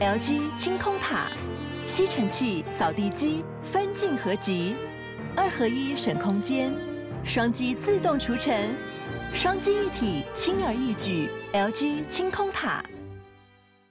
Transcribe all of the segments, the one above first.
LG 清空塔，吸尘器、扫地机分镜合集，二合一省空间，双击自动除尘，双机一体轻而易举。LG 清空塔。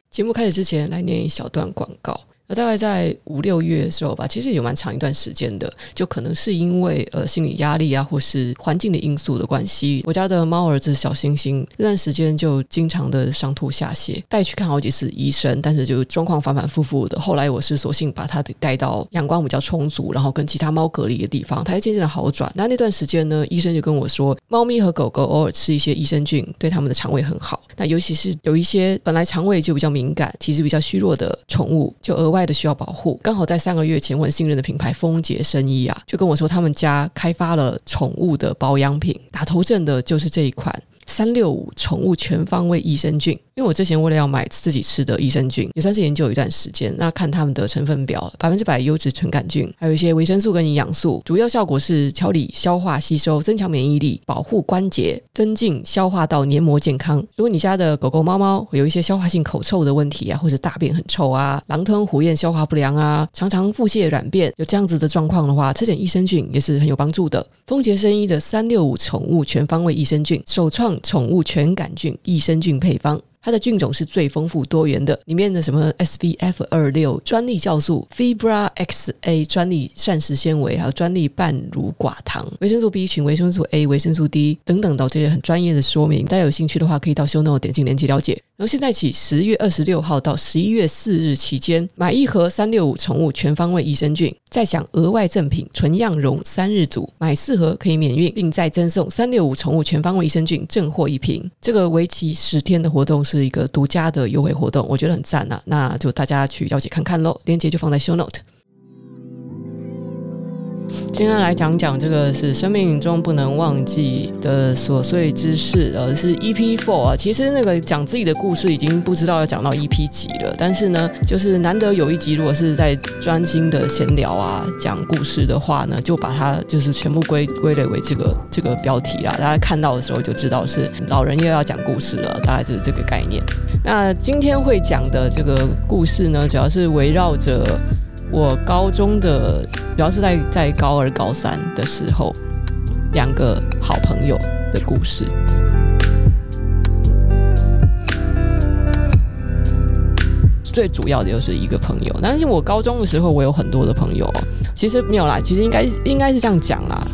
节目开始之前，来念一小段广告。那大概在五六月的时候吧，其实有蛮长一段时间的，就可能是因为呃心理压力啊，或是环境的因素的关系，我家的猫儿子小星星那段时间就经常的上吐下泻，带去看好几次医生，但是就状况反反复复的。后来我是索性把它带到阳光比较充足，然后跟其他猫隔离的地方，它才渐渐的好转。那那段时间呢，医生就跟我说，猫咪和狗狗偶尔吃一些益生菌，对它们的肠胃很好。那尤其是有一些本来肠胃就比较敏感、体质比较虚弱的宠物，就额外。的需要保护，刚好在三个月前，我很信任的品牌丰杰生医啊，就跟我说他们家开发了宠物的保养品，打头阵的就是这一款。三六五宠物全方位益生菌，因为我之前为了要买自己吃的益生菌，也算是研究一段时间。那看他们的成分表，百分之百优质纯杆菌，还有一些维生素跟营养素，主要效果是调理消化吸收、增强免疫力、保护关节、增进消化道黏膜健康。如果你家的狗狗、猫猫有一些消化性口臭的问题啊，或者大便很臭啊、狼吞虎咽、消化不良啊，常常腹泻软便，有这样子的状况的话，吃点益生菌也是很有帮助的。丰杰生医的三六五宠物全方位益生菌，首创。宠物全杆菌益生菌配方。它的菌种是最丰富多元的，里面的什么 SVF 二六专利酵素、Fibra XA 专利膳食纤维，还有专利半乳寡糖、维生素 B 群、维生素 A、维生素 D 等等的这些很专业的说明。大家有兴趣的话，可以到 Show Note 点进链接了解。然后现在起，十月二十六号到十一月四日期间，买一盒三六五宠物全方位益生菌，再享额外赠品纯样绒三日组，买四盒可以免运，并再赠送三六五宠物全方位益生菌正货一瓶。这个为期十天的活动。是一个独家的优惠活动，我觉得很赞啊，那就大家去了解看看喽，链接就放在 show note。今天来讲讲这个是生命中不能忘记的琐碎之事，呃，是 EP four 啊。其实那个讲自己的故事已经不知道要讲到 EP 几了，但是呢，就是难得有一集，如果是在专心的闲聊啊，讲故事的话呢，就把它就是全部归归类为这个这个标题啦。大家看到的时候就知道是老人又要讲故事了，大概就是这个概念。那今天会讲的这个故事呢，主要是围绕着。我高中的主要是在在高二高三的时候，两个好朋友的故事。最主要的就是一个朋友，但是我高中的时候我有很多的朋友，其实没有啦，其实应该应该是这样讲啦。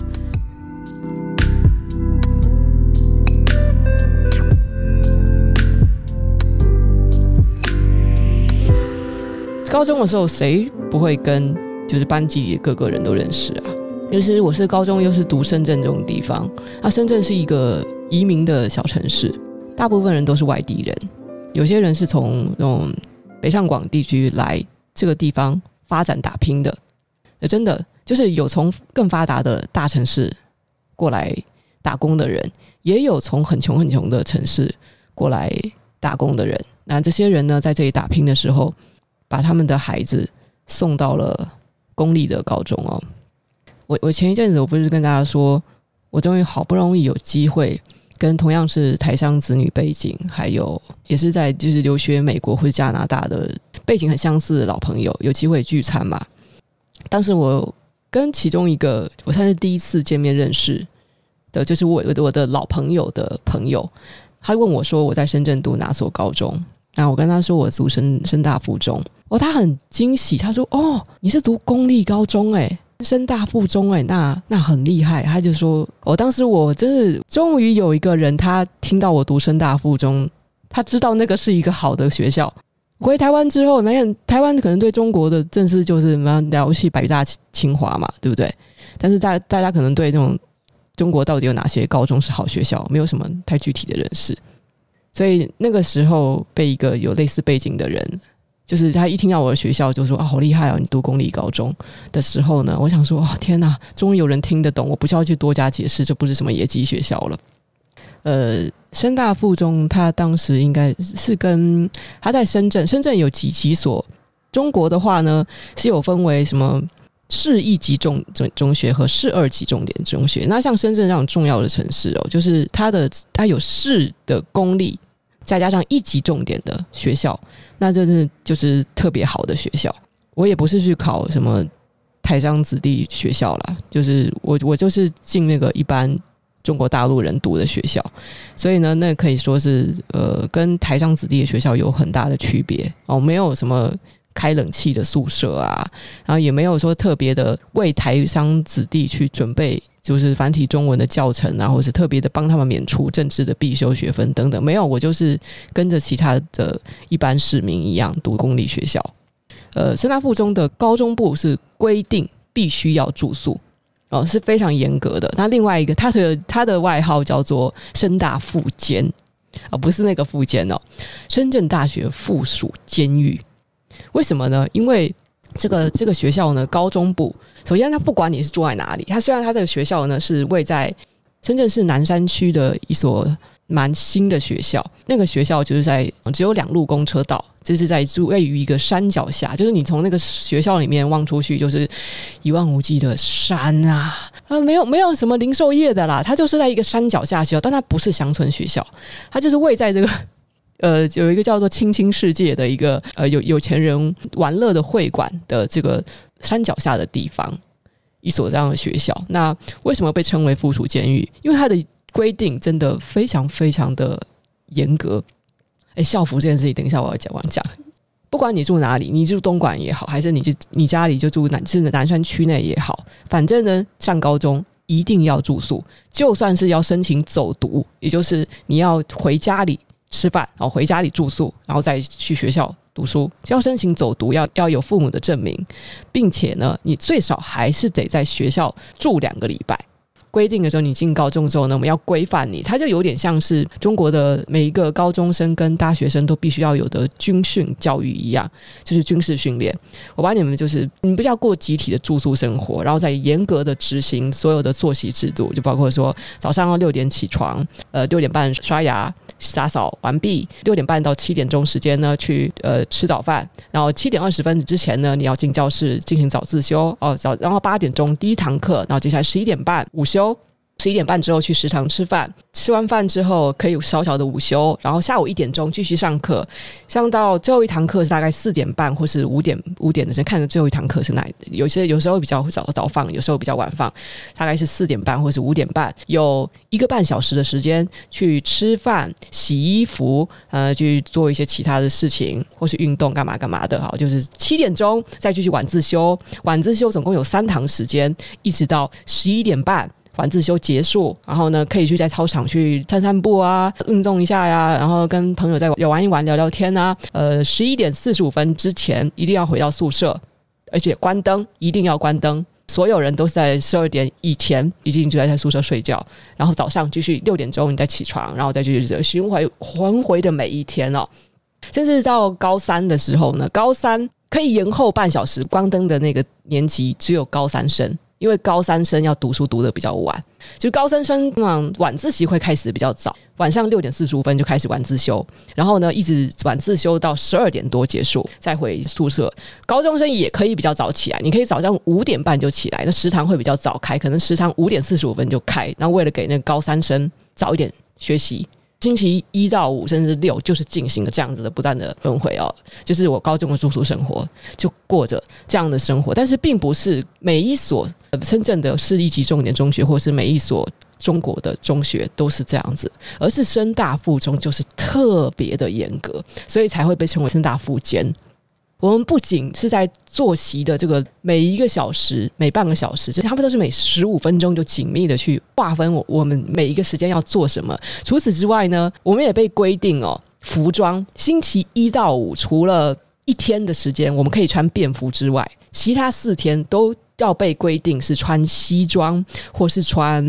高中的时候，谁不会跟就是班级里的各个人都认识啊？尤其是我是高中，又是读深圳这种地方，那深圳是一个移民的小城市，大部分人都是外地人，有些人是从那种北上广地区来这个地方发展打拼的，那真的就是有从更发达的大城市过来打工的人，也有从很穷很穷的城市过来打工的人。那这些人呢，在这里打拼的时候。把他们的孩子送到了公立的高中哦。我我前一阵子我不是跟大家说，我终于好不容易有机会跟同样是台商子女背景，还有也是在就是留学美国或者加拿大的背景很相似的老朋友有机会聚餐嘛。当时我跟其中一个我算是第一次见面认识的，就是我我的老朋友的朋友，他问我说我在深圳读哪所高中？那我跟他说我读深深大附中。哦，他很惊喜，他说：“哦，你是读公立高中诶，深大附中诶，那那很厉害。”他就说：“我当时我真是终于有一个人，他听到我读深大附中，他知道那个是一个好的学校。回台湾之后，那台湾可能对中国的正式就是什么了不起北大清华嘛，对不对？但是大大家可能对这种中国到底有哪些高中是好学校，没有什么太具体的认识。所以那个时候被一个有类似背景的人。”就是他一听到我的学校，就说啊，好厉害哦！你读公立高中的时候呢，我想说啊，天哪，终于有人听得懂，我不需要去多加解释，这不是什么野鸡学校了。呃，深大附中，他当时应该是跟他在深圳，深圳有几几所。中国的话呢，是有分为什么市一级重中中学和市二级重点中学。那像深圳这样重要的城市哦，就是它的它有市的公立。再加上一级重点的学校，那这是就是特别好的学校。我也不是去考什么台商子弟学校啦，就是我我就是进那个一般中国大陆人读的学校，所以呢，那可以说是呃跟台商子弟的学校有很大的区别哦，没有什么开冷气的宿舍啊，然后也没有说特别的为台商子弟去准备。就是繁体中文的教程啊，或是特别的帮他们免除政治的必修学分等等，没有，我就是跟着其他的一般市民一样读公立学校。呃，深大附中的高中部是规定必须要住宿哦，是非常严格的。那另外一个，他的他的外号叫做深大附监啊，不是那个附监哦，深圳大学附属监狱。为什么呢？因为这个这个学校呢，高中部。首先，他不管你是住在哪里，他虽然他这个学校呢是位在深圳市南山区的一所蛮新的学校，那个学校就是在只有两路公车道，就是在住位于一个山脚下，就是你从那个学校里面望出去就是一望无际的山啊，啊，没有没有什么零售业的啦，它就是在一个山脚下学校，但它不是乡村学校，它就是位在这个呃有一个叫做“青青世界”的一个呃有有钱人玩乐的会馆的这个。山脚下的地方，一所这样的学校，那为什么被称为附属监狱？因为它的规定真的非常非常的严格。哎，校服这件事情，等一下我要讲，我要讲。不管你住哪里，你住东莞也好，还是你就你家里就住南，是南山区内也好，反正呢，上高中一定要住宿，就算是要申请走读，也就是你要回家里吃饭，然后回家里住宿，然后再去学校。读书要申请走读，要要有父母的证明，并且呢，你最少还是得在学校住两个礼拜。规定的时候，你进高中之后呢，我们要规范你，它就有点像是中国的每一个高中生跟大学生都必须要有的军训教育一样，就是军事训练。我把你们就是，你们不要过集体的住宿生活，然后再严格的执行所有的作息制度，就包括说早上要六点起床，呃，六点半刷牙。打扫完毕，六点半到七点钟时间呢，去呃吃早饭，然后七点二十分之前呢，你要进教室进行早自修哦，早，然后八点钟第一堂课，然后接下来十一点半午休。十一点半之后去食堂吃饭，吃完饭之后可以有小小的午休，然后下午一点钟继续上课，上到最后一堂课是大概四点半或是五点五点的时候，看着最后一堂课是哪？有些有时候比较早早放，有时候比较晚放，大概是四点半或是五点半，有一个半小时的时间去吃饭、洗衣服，呃，去做一些其他的事情或是运动干嘛干嘛的。好，就是七点钟再继续晚自修，晚自修总共有三堂时间，一直到十一点半。晚自修结束，然后呢，可以去在操场去散散步啊，运动一下呀，然后跟朋友再玩一玩、聊聊天啊。呃，十一点四十五分之前一定要回到宿舍，而且关灯，一定要关灯。所有人都是在十二点以前一定就在在宿舍睡觉，然后早上继续六点钟你再起床，然后再继续循环环回的每一天哦。甚至到高三的时候呢，高三可以延后半小时关灯的那个年级只有高三生。因为高三生要读书读得比较晚，就高三生嗯晚自习会开始比较早，晚上六点四十五分就开始晚自修，然后呢一直晚自修到十二点多结束，再回宿舍。高中生也可以比较早起来，你可以早上五点半就起来，那食堂会比较早开，可能食堂五点四十五分就开，然后为了给那高三生早一点学习。星期一到五甚至六就是进行了这样子的不断的轮回哦，就是我高中的住宿生活就过着这样的生活，但是并不是每一所深圳的市一级重点中学，或是每一所中国的中学都是这样子，而是深大附中就是特别的严格，所以才会被称为深大附间。我们不仅是在作息的这个每一个小时、每半个小时，这他们都是每十五分钟就紧密的去划分我我们每一个时间要做什么。除此之外呢，我们也被规定哦，服装星期一到五除了一天的时间我们可以穿便服之外，其他四天都要被规定是穿西装或是穿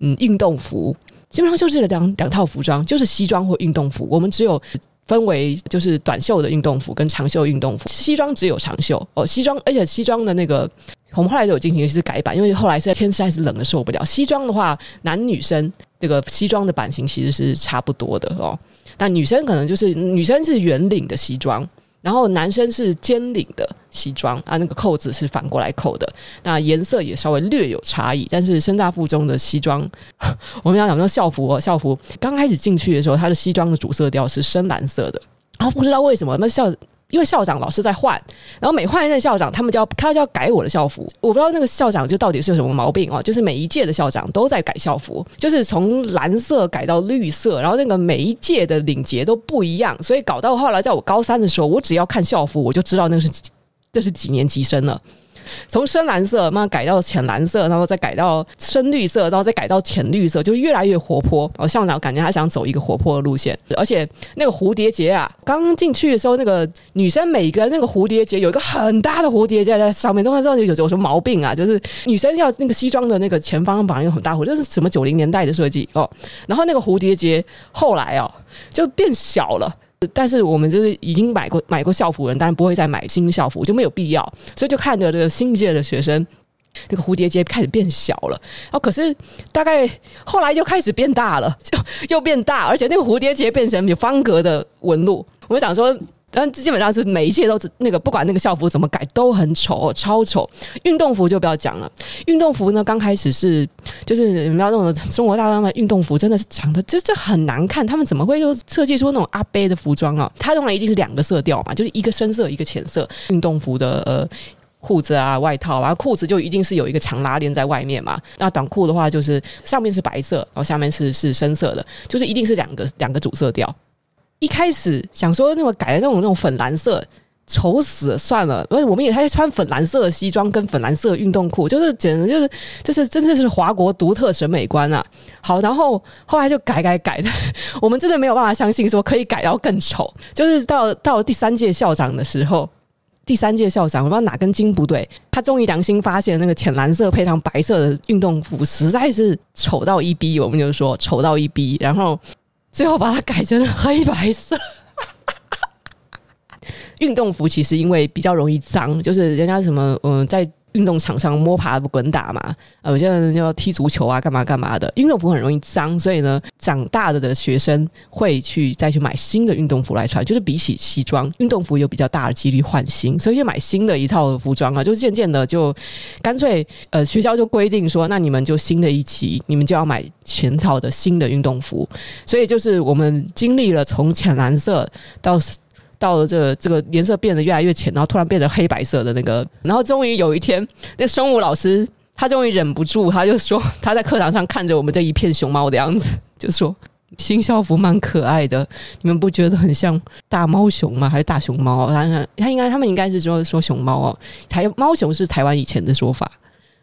嗯运动服，基本上就是这两两套服装，就是西装或运动服。我们只有。分为就是短袖的运动服跟长袖运动服，西装只有长袖哦。西装，而且西装的那个，我们后来有进行一次改版，因为后来是天实在是冷的受不了。西装的话，男女生这个西装的版型其实是差不多的哦。但女生可能就是女生是圆领的西装，然后男生是尖领的西装啊，那个扣子是反过来扣的，那颜色也稍微略有差异。但是深大附中的西装，我们要讲说校服哦，校服刚开始进去的时候，他的西装的主色调是深蓝色的，然后不知道为什么那校。因为校长老是在换，然后每换一任校长，他们就要他就要改我的校服。我不知道那个校长就到底是有什么毛病哦，就是每一届的校长都在改校服，就是从蓝色改到绿色，然后那个每一届的领结都不一样，所以搞到后来在我高三的时候，我只要看校服，我就知道那是这是几年级生了。从深蓝色慢慢改到浅蓝色，然后再改到深绿色，然后再改到浅绿色，就越来越活泼。然后校长感觉他想走一个活泼的路线，而且那个蝴蝶结啊，刚进去的时候，那个女生每个那个蝴蝶结有一个很大的蝴蝶结在上面，都不知道有有什么毛病啊？就是女生要那个西装的那个前方绑一个很大蝴蝶，这是什么九零年代的设计哦？然后那个蝴蝶结后来哦就变小了。但是我们就是已经买过买过校服的人，当然不会再买新校服，就没有必要。所以就看着这个新一届的学生，那个蝴蝶结开始变小了。哦，可是大概后来又开始变大了，就又变大，而且那个蝴蝶结变成有方格的纹路。我就想说。但基本上是每一届都是那个，不管那个校服怎么改都很丑，超丑。运动服就不要讲了，运动服呢刚开始是就是你们要那种中国大陆的运动服，真的是长得这这很难看。他们怎么会又设计出那种阿伯的服装啊？它当然一定是两个色调嘛，就是一个深色一个浅色。运动服的呃裤子啊外套啊，裤子就一定是有一个长拉链在外面嘛。那短裤的话就是上面是白色，然后下面是是深色的，就是一定是两个两个主色调。一开始想说那种改的那种那种粉蓝色，丑死了，算了。而且我们也还穿粉蓝色的西装跟粉蓝色的运动裤，就是简直就是就是真的是华国独特审美观啊！好，然后后来就改改改的，我们真的没有办法相信说可以改到更丑。就是到到第三届校长的时候，第三届校长我不知道哪根筋不对，他终于良心发现那个浅蓝色配上白色的运动服实在是丑到一逼，我们就说丑到一逼，然后。最后把它改成黑白色。运动服其实因为比较容易脏，就是人家什么嗯在。运动场上摸爬滚打嘛，呃，有些人就要踢足球啊，干嘛干嘛的。运动服很容易脏，所以呢，长大了的学生会去再去买新的运动服来穿。就是比起西装，运动服有比较大的几率换新，所以就买新的一套服装啊。就渐渐的就干脆，呃，学校就规定说，那你们就新的一期，你们就要买全套的新的运动服。所以就是我们经历了从浅蓝色到。到了这个这个颜色变得越来越浅，然后突然变成黑白色的那个，然后终于有一天，那个生物老师他终于忍不住，他就说他在课堂上看着我们这一片熊猫的样子，就说新校服蛮可爱的，你们不觉得很像大猫熊吗？还是大熊猫？他他应该他们应该是说说熊猫哦，台猫熊是台湾以前的说法，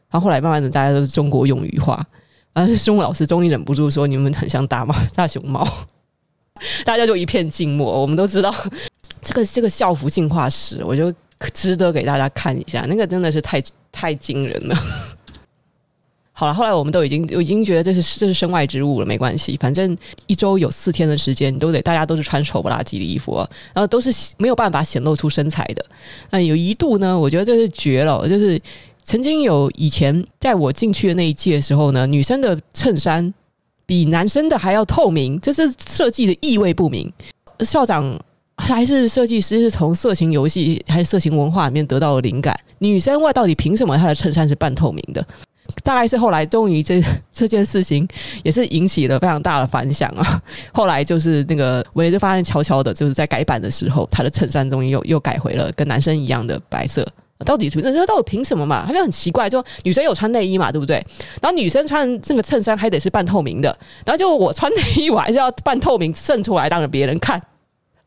然后后来慢慢的大家都是中国用语化，而生物老师终于忍不住说你们很像大猫大熊猫，大家就一片静默，我们都知道。这个这个校服进化史，我就值得给大家看一下。那个真的是太太惊人了。好了，后来我们都已经我已经觉得这是这是身外之物了，没关系。反正一周有四天的时间，你都得大家都是穿丑不拉几的衣服，然后都是没有办法显露出身材的。那有一度呢，我觉得这是绝了，就是曾经有以前在我进去的那一届的时候呢，女生的衬衫比男生的还要透明，这是设计的意味不明。校长。还是设计师是从色情游戏还是色情文化里面得到了灵感？女生外到底凭什么她的衬衫是半透明的？大概是后来终于这 这件事情也是引起了非常大的反响啊。后来就是那个我也就发现悄悄的，就是在改版的时候，她的衬衫终于又又改回了跟男生一样的白色。到底这这到底凭什么嘛？他就很奇怪，就女生有穿内衣嘛，对不对？然后女生穿这个衬衫还得是半透明的，然后就我穿内衣我还是要半透明渗出来，让别人看。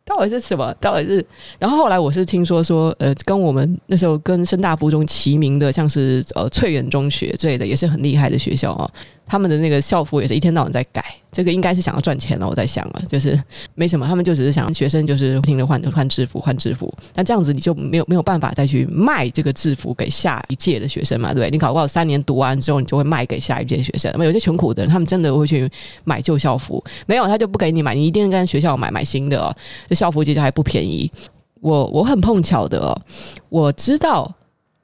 到底是什么？到底是？然后后来我是听说说，呃，跟我们那时候跟深大附中齐名的，像是呃翠园中学之类的，也是很厉害的学校啊。他们的那个校服也是一天到晚在改，这个应该是想要赚钱了。我在想啊，就是没什么，他们就只是想学生就是不停的换换制服，换制服。那这样子你就没有没有办法再去卖这个制服给下一届的学生嘛？对不对？你考过三年读完之后，你就会卖给下一届学生。那么有些穷苦的人，他们真的会去买旧校服，没有他就不给你买，你一定跟学校买买新的哦。这校服其实还不便宜。我我很碰巧的哦，我知道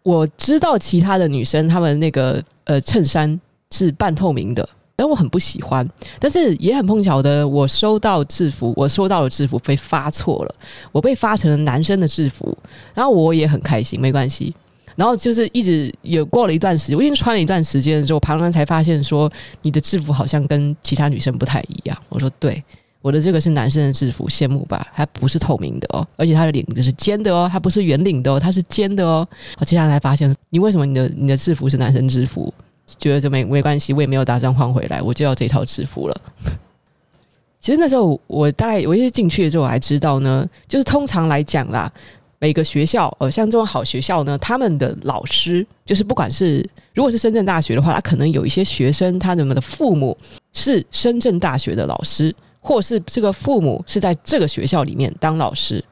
我知道其他的女生她们那个呃衬衫。是半透明的，但我很不喜欢。但是也很碰巧的，我收到制服，我收到的制服被发错了，我被发成了男生的制服，然后我也很开心，没关系。然后就是一直也过了一段时间，我已经穿了一段时间之后，旁人才发现说你的制服好像跟其他女生不太一样。我说对，我的这个是男生的制服，羡慕吧？它不是透明的哦，而且它的领子是尖的哦，它不是圆领的哦，它是尖的哦。我接下来才发现，你为什么你的你的制服是男生制服？觉得就没没关系，我也没有打算换回来，我就要这套制服了。其实那时候我大概我一进去的时候，我还知道呢，就是通常来讲啦。每个学校，呃，像这种好学校呢，他们的老师就是不管是如果是深圳大学的话，他可能有一些学生，他们的父母是深圳大学的老师，或是这个父母是在这个学校里面当老师，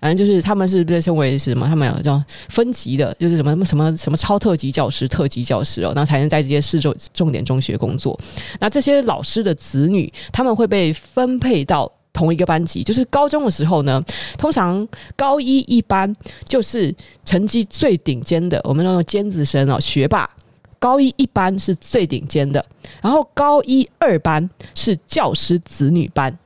反正就是他们是被称为是什么？他们有叫分级的，就是什么什么什么超特级教师、特级教师哦，那才能在这些市重重点中学工作。那这些老师的子女，他们会被分配到。同一个班级，就是高中的时候呢，通常高一一班就是成绩最顶尖的，我们那种尖子生哦，学霸。高一一班是最顶尖的，然后高一二班是教师子女班，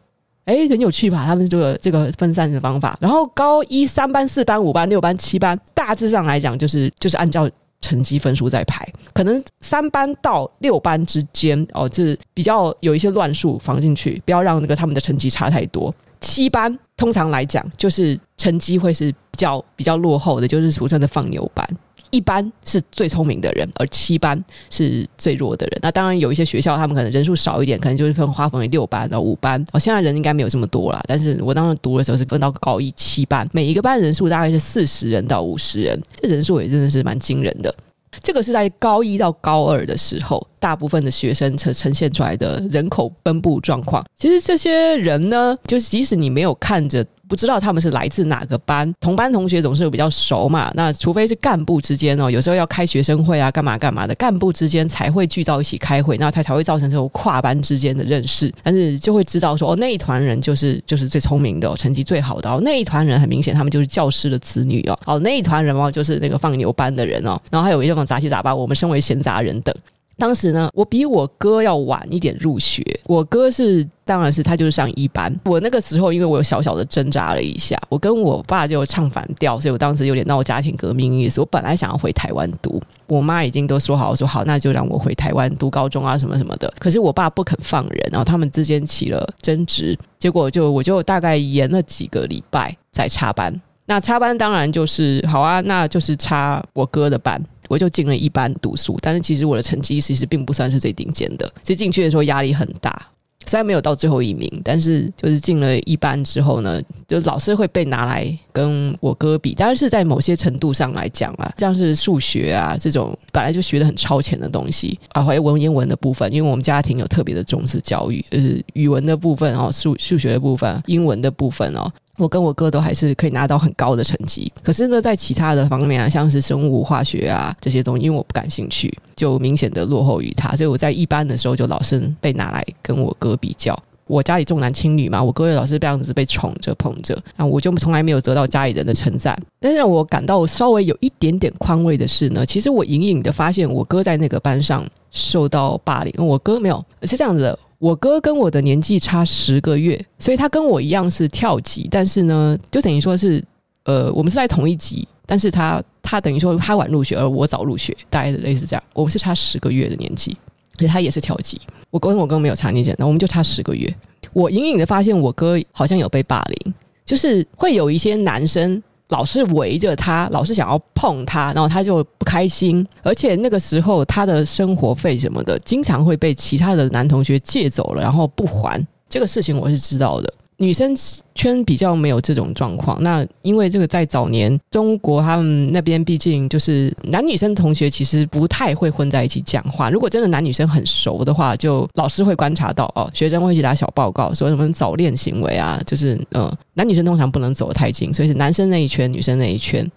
诶，很有趣吧？他们这个这个分散的方法。然后高一三班、四班、五班、六班、七班，大致上来讲，就是就是按照。成绩分数在排，可能三班到六班之间哦，就是比较有一些乱数放进去，不要让那个他们的成绩差太多。七班通常来讲，就是成绩会是比较比较落后的，就是俗称的放牛班。一班是最聪明的人，而七班是最弱的人。那当然有一些学校，他们可能人数少一点，可能就是分划分为六班到五班。哦，现在人应该没有这么多了。但是我当时读的时候是分到高一七班，每一个班人数大概是四十人到五十人，这人数也真的是蛮惊人的。这个是在高一到高二的时候，大部分的学生呈呈现出来的人口分布状况。其实这些人呢，就是即使你没有看着。不知道他们是来自哪个班，同班同学总是比较熟嘛。那除非是干部之间哦，有时候要开学生会啊，干嘛干嘛的，干部之间才会聚到一起开会，那才才会造成这种跨班之间的认识。但是就会知道说，哦，那一团人就是就是最聪明的，成绩最好的哦。那一团人很明显，他们就是教师的子女哦。哦，那一团人哦，就是那个放牛班的人哦。然后还有一种杂七杂八，我们称为闲杂人等。当时呢，我比我哥要晚一点入学。我哥是，当然是他就是上一班。我那个时候，因为我有小小的挣扎了一下，我跟我爸就唱反调，所以我当时有点闹家庭革命意思。我本来想要回台湾读，我妈已经都说好，我说好，那就让我回台湾读高中啊，什么什么的。可是我爸不肯放人，然后他们之间起了争执，结果就我就大概延了几个礼拜再插班。那插班当然就是好啊，那就是插我哥的班。我就进了一班读书，但是其实我的成绩其实并不算是最顶尖的。其实进去的时候压力很大，虽然没有到最后一名，但是就是进了一班之后呢，就老师会被拿来跟我哥比。当然是在某些程度上来讲啊，像是数学啊这种本来就学得很超前的东西啊，还有文言文的部分，因为我们家庭有特别的重视教育，就是语文的部分哦，数数学的部分，英文的部分哦。我跟我哥都还是可以拿到很高的成绩，可是呢，在其他的方面啊，像是生物化学啊这些东西，因为我不感兴趣，就明显的落后于他。所以我在一班的时候就老是被拿来跟我哥比较。我家里重男轻女嘛，我哥也老是这样子被宠着捧着，那我就从来没有得到家里人的称赞。但是让我感到稍微有一点点宽慰的是呢，其实我隐隐的发现我哥在那个班上受到霸凌，我哥没有，是这样子的。我哥跟我的年纪差十个月，所以他跟我一样是跳级，但是呢，就等于说是，呃，我们是在同一级，但是他他等于说他晚入学，而我早入学，大概类似这样。我们是差十个月的年纪，所以他也是跳级。我跟我哥没有差年纪，那我们就差十个月。我隐隐的发现，我哥好像有被霸凌，就是会有一些男生。老是围着他，老是想要碰他，然后他就不开心。而且那个时候，他的生活费什么的，经常会被其他的男同学借走了，然后不还。这个事情我是知道的。女生圈比较没有这种状况，那因为这个在早年中国他们那边，毕竟就是男女生同学其实不太会混在一起讲话。如果真的男女生很熟的话，就老师会观察到哦，学生会去打小报告，说什么早恋行为啊，就是嗯，男女生通常不能走得太近，所以是男生那一圈，女生那一圈。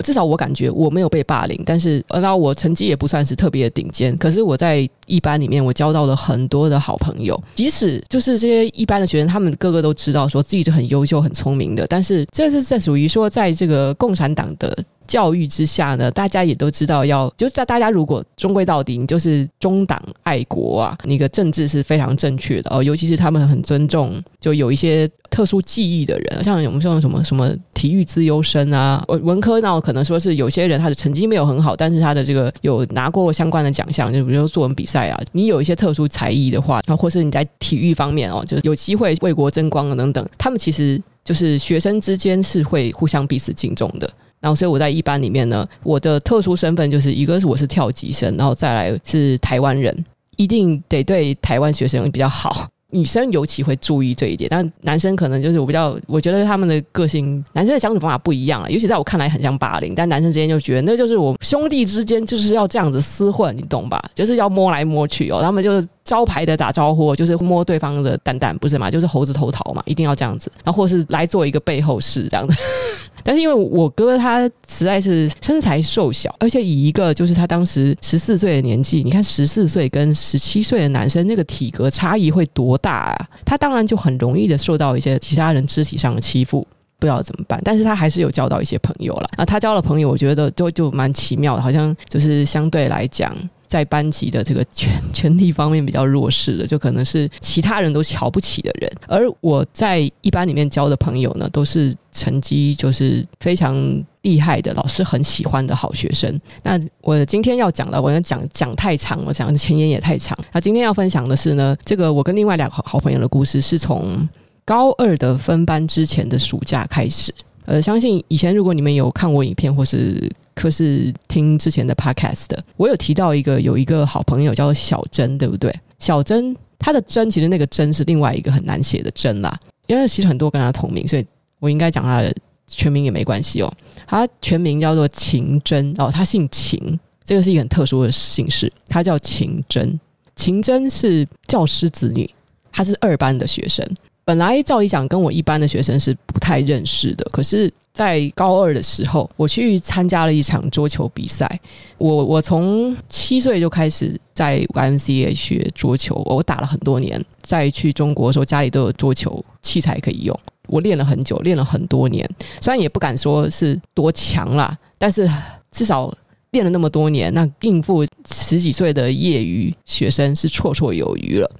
至少我感觉我没有被霸凌，但是呃，那我成绩也不算是特别的顶尖。可是我在一班里面，我交到了很多的好朋友。即使就是这些一班的学生，他们个个都知道说自己是很优秀、很聪明的，但是这是在属于说，在这个共产党的教育之下呢，大家也都知道要，就是在大家如果终归到底，你就是中党爱国啊，那个政治是非常正确的哦。尤其是他们很尊重，就有一些特殊技艺的人，像我们说什么什么体育资优生啊，文科呢可能说是有些人他的成绩没有很好，但是他的这个有拿过相关的奖项，就比如说作文比赛啊，你有一些特殊才艺的话，那或是你在体育方面哦，就有机会为国争光等等，他们其实就是学生之间是会互相彼此敬重的。然后，所以我在一班里面呢，我的特殊身份就是一个是我是跳级生，然后再来是台湾人，一定得对台湾学生比较好。女生尤其会注意这一点，但男生可能就是我比较，我觉得他们的个性，男生的相处方法不一样啊。尤其在我看来很像霸凌，但男生之间就觉得那就是我兄弟之间就是要这样子厮混，你懂吧？就是要摸来摸去哦，他们就是招牌的打招呼，就是摸对方的蛋蛋，不是嘛？就是猴子偷桃嘛，一定要这样子，然后或是来做一个背后事这样子。但是因为我哥他实在是身材瘦小，而且以一个就是他当时十四岁的年纪，你看十四岁跟十七岁的男生那个体格差异会多大啊？他当然就很容易的受到一些其他人肢体上的欺负，不知道怎么办。但是他还是有交到一些朋友了。那他交了朋友，我觉得就就蛮奇妙的，好像就是相对来讲。在班级的这个权 权力方面比较弱势的，就可能是其他人都瞧不起的人。而我在一班里面交的朋友呢，都是成绩就是非常厉害的，老师很喜欢的好学生。那我今天要讲的，我要讲讲太长，我讲的前言也太长。那今天要分享的是呢，这个我跟另外两个好朋友的故事，是从高二的分班之前的暑假开始。呃，相信以前如果你们有看过影片，或是可是听之前的 podcast 的，我有提到一个有一个好朋友叫做小珍，对不对？小珍，她的珍其实那个珍是另外一个很难写的珍啦，因为其实很多跟她同名，所以我应该讲她的全名也没关系哦。她全名叫做秦珍哦，她姓秦，这个是一个很特殊的姓氏，她叫秦珍。秦珍是教师子女，她是二班的学生。本来照理讲，跟我一班的学生是不太认识的。可是，在高二的时候，我去参加了一场桌球比赛。我我从七岁就开始在 YMCA 学桌球，我打了很多年。再去中国的时候，家里都有桌球器材可以用。我练了很久，练了很多年。虽然也不敢说是多强啦，但是至少练了那么多年，那应付十几岁的业余学生是绰绰有余了。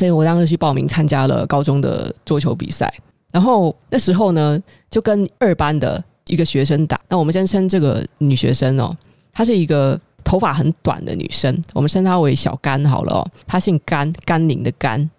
所以我当时去报名参加了高中的桌球比赛，然后那时候呢，就跟二班的一个学生打。那我们先称这个女学生哦，她是一个头发很短的女生，我们称她为小甘好了哦。她姓甘，甘宁的甘。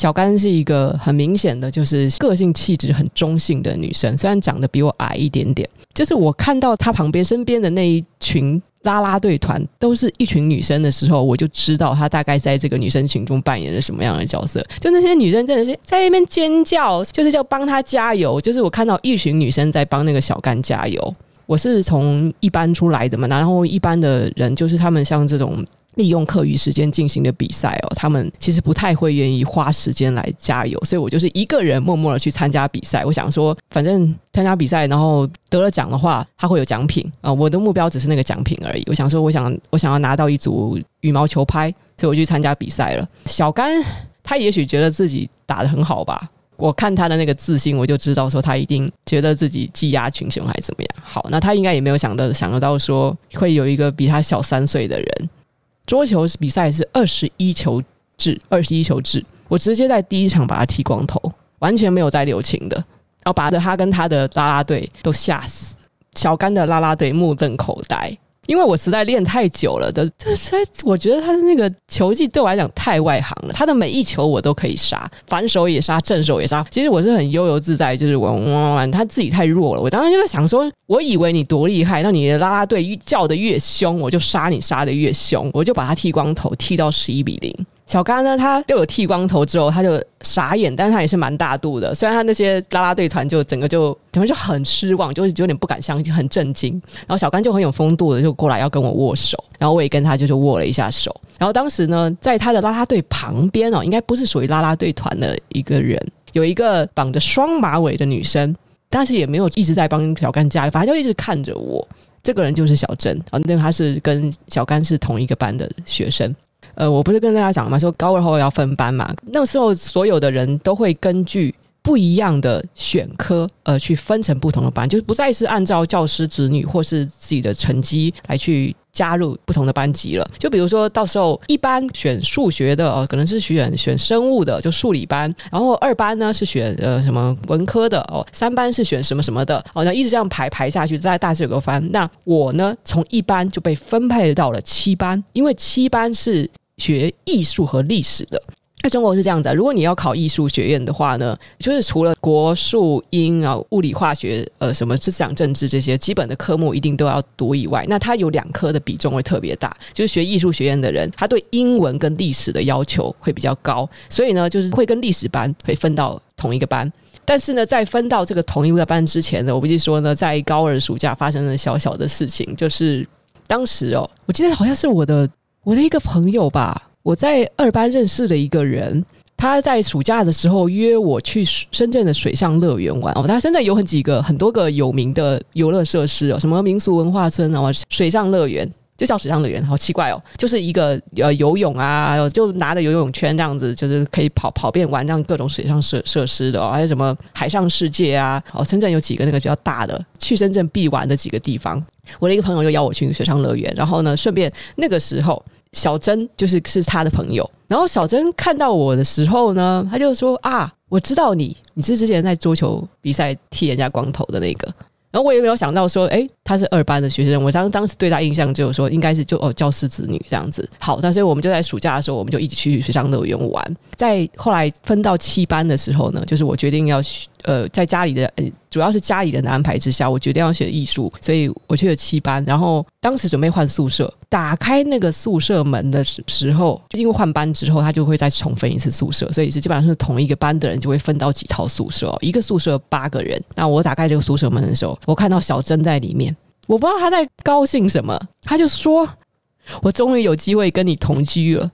小甘是一个很明显的，就是个性气质很中性的女生，虽然长得比我矮一点点。就是我看到她旁边身边的那一群。啦啦队团都是一群女生的时候，我就知道她大概在这个女生群中扮演了什么样的角色。就那些女生真的是在那边尖叫，就是叫帮她加油。就是我看到一群女生在帮那个小甘加油。我是从一班出来的嘛，然后一班的人就是他们像这种。利用课余时间进行的比赛哦，他们其实不太会愿意花时间来加油，所以我就是一个人默默的去参加比赛。我想说，反正参加比赛，然后得了奖的话，他会有奖品啊。我的目标只是那个奖品而已。我想说，我想我想要拿到一组羽毛球拍，所以我去参加比赛了。小甘他也许觉得自己打得很好吧，我看他的那个自信，我就知道说他一定觉得自己技压群雄还是怎么样。好，那他应该也没有想到想得到说会有一个比他小三岁的人。桌球比赛是二十一球制，二十一球制，我直接在第一场把他剃光头，完全没有在留情的，然后把他跟他的啦啦队都吓死，小甘的啦啦队目瞪口呆。因为我实在练太久了的，就是我觉得他的那个球技对我来讲太外行了。他的每一球我都可以杀，反手也杀，正手也杀。其实我是很悠游自在，就是玩玩玩。他自己太弱了，我当时就在想说，我以为你多厉害，那你的啦啦队叫的越凶，我就杀你杀的越凶，我就把他剃光头，剃到十一比零。小甘呢，他被我剃光头之后，他就傻眼，但是他也是蛮大度的。虽然他那些啦啦队团就整个就整个就很失望，就是有点不敢相信，很震惊。然后小甘就很有风度的就过来要跟我握手，然后我也跟他就是握了一下手。然后当时呢，在他的啦啦队旁边哦，应该不是属于啦啦队团的一个人，有一个绑着双马尾的女生，但是也没有一直在帮小甘加油，反正就一直看着我。这个人就是小珍啊，那他是跟小甘是同一个班的学生。呃，我不是跟大家讲嘛，说高二后要分班嘛。那时候所有的人都会根据不一样的选科，呃，去分成不同的班，就是不再是按照教师子女或是自己的成绩来去加入不同的班级了。就比如说到时候一班选数学的哦，可能是选选生物的，就数理班；然后二班呢是选呃什么文科的哦，三班是选什么什么的哦，那一直这样排排下去，在大致有个班。那我呢，从一班就被分配到了七班，因为七班是学艺术和历史的。在中国是这样子啊，如果你要考艺术学院的话呢，就是除了国术英啊、物理化学、呃什么思想政治这些基本的科目一定都要读以外，那它有两科的比重会特别大，就是学艺术学院的人，他对英文跟历史的要求会比较高，所以呢，就是会跟历史班会分到同一个班。但是呢，在分到这个同一个班之前呢，我必须说呢，在高二暑假发生了小小的事情，就是当时哦，我记得好像是我的我的一个朋友吧。我在二班认识的一个人，他在暑假的时候约我去深圳的水上乐园玩哦。他深圳有很几个很多个有名的游乐设施哦，什么民俗文化村啊，水上乐园就叫水上乐园，好奇怪哦，就是一个呃游泳啊，就拿着游泳圈这样子，就是可以跑跑遍玩，这样各种水上设设施的哦，还有什么海上世界啊，哦，深圳有几个那个比较大的，去深圳必玩的几个地方。我的一个朋友就邀我去水上乐园，然后呢，顺便那个时候。小珍就是是他的朋友，然后小珍看到我的时候呢，他就说啊，我知道你，你是之前在桌球比赛剃人家光头的那个。然后我也没有想到说，哎，他是二班的学生。我当当时对他印象就是说，应该是就哦教师子女这样子。好，那所以我们就在暑假的时候，我们就一起去水上乐园玩。在后来分到七班的时候呢，就是我决定要呃在家里的，呃，主要是家里人的安排之下，我决定要学艺术，所以我去了七班。然后当时准备换宿舍，打开那个宿舍门的时时候，就因为换班之后，他就会再重分一次宿舍，所以是基本上是同一个班的人就会分到几套宿舍，一个宿舍八个人。那我打开这个宿舍门的时候，我看到小珍在里面，我不知道他在高兴什么，他就说：“我终于有机会跟你同居了。”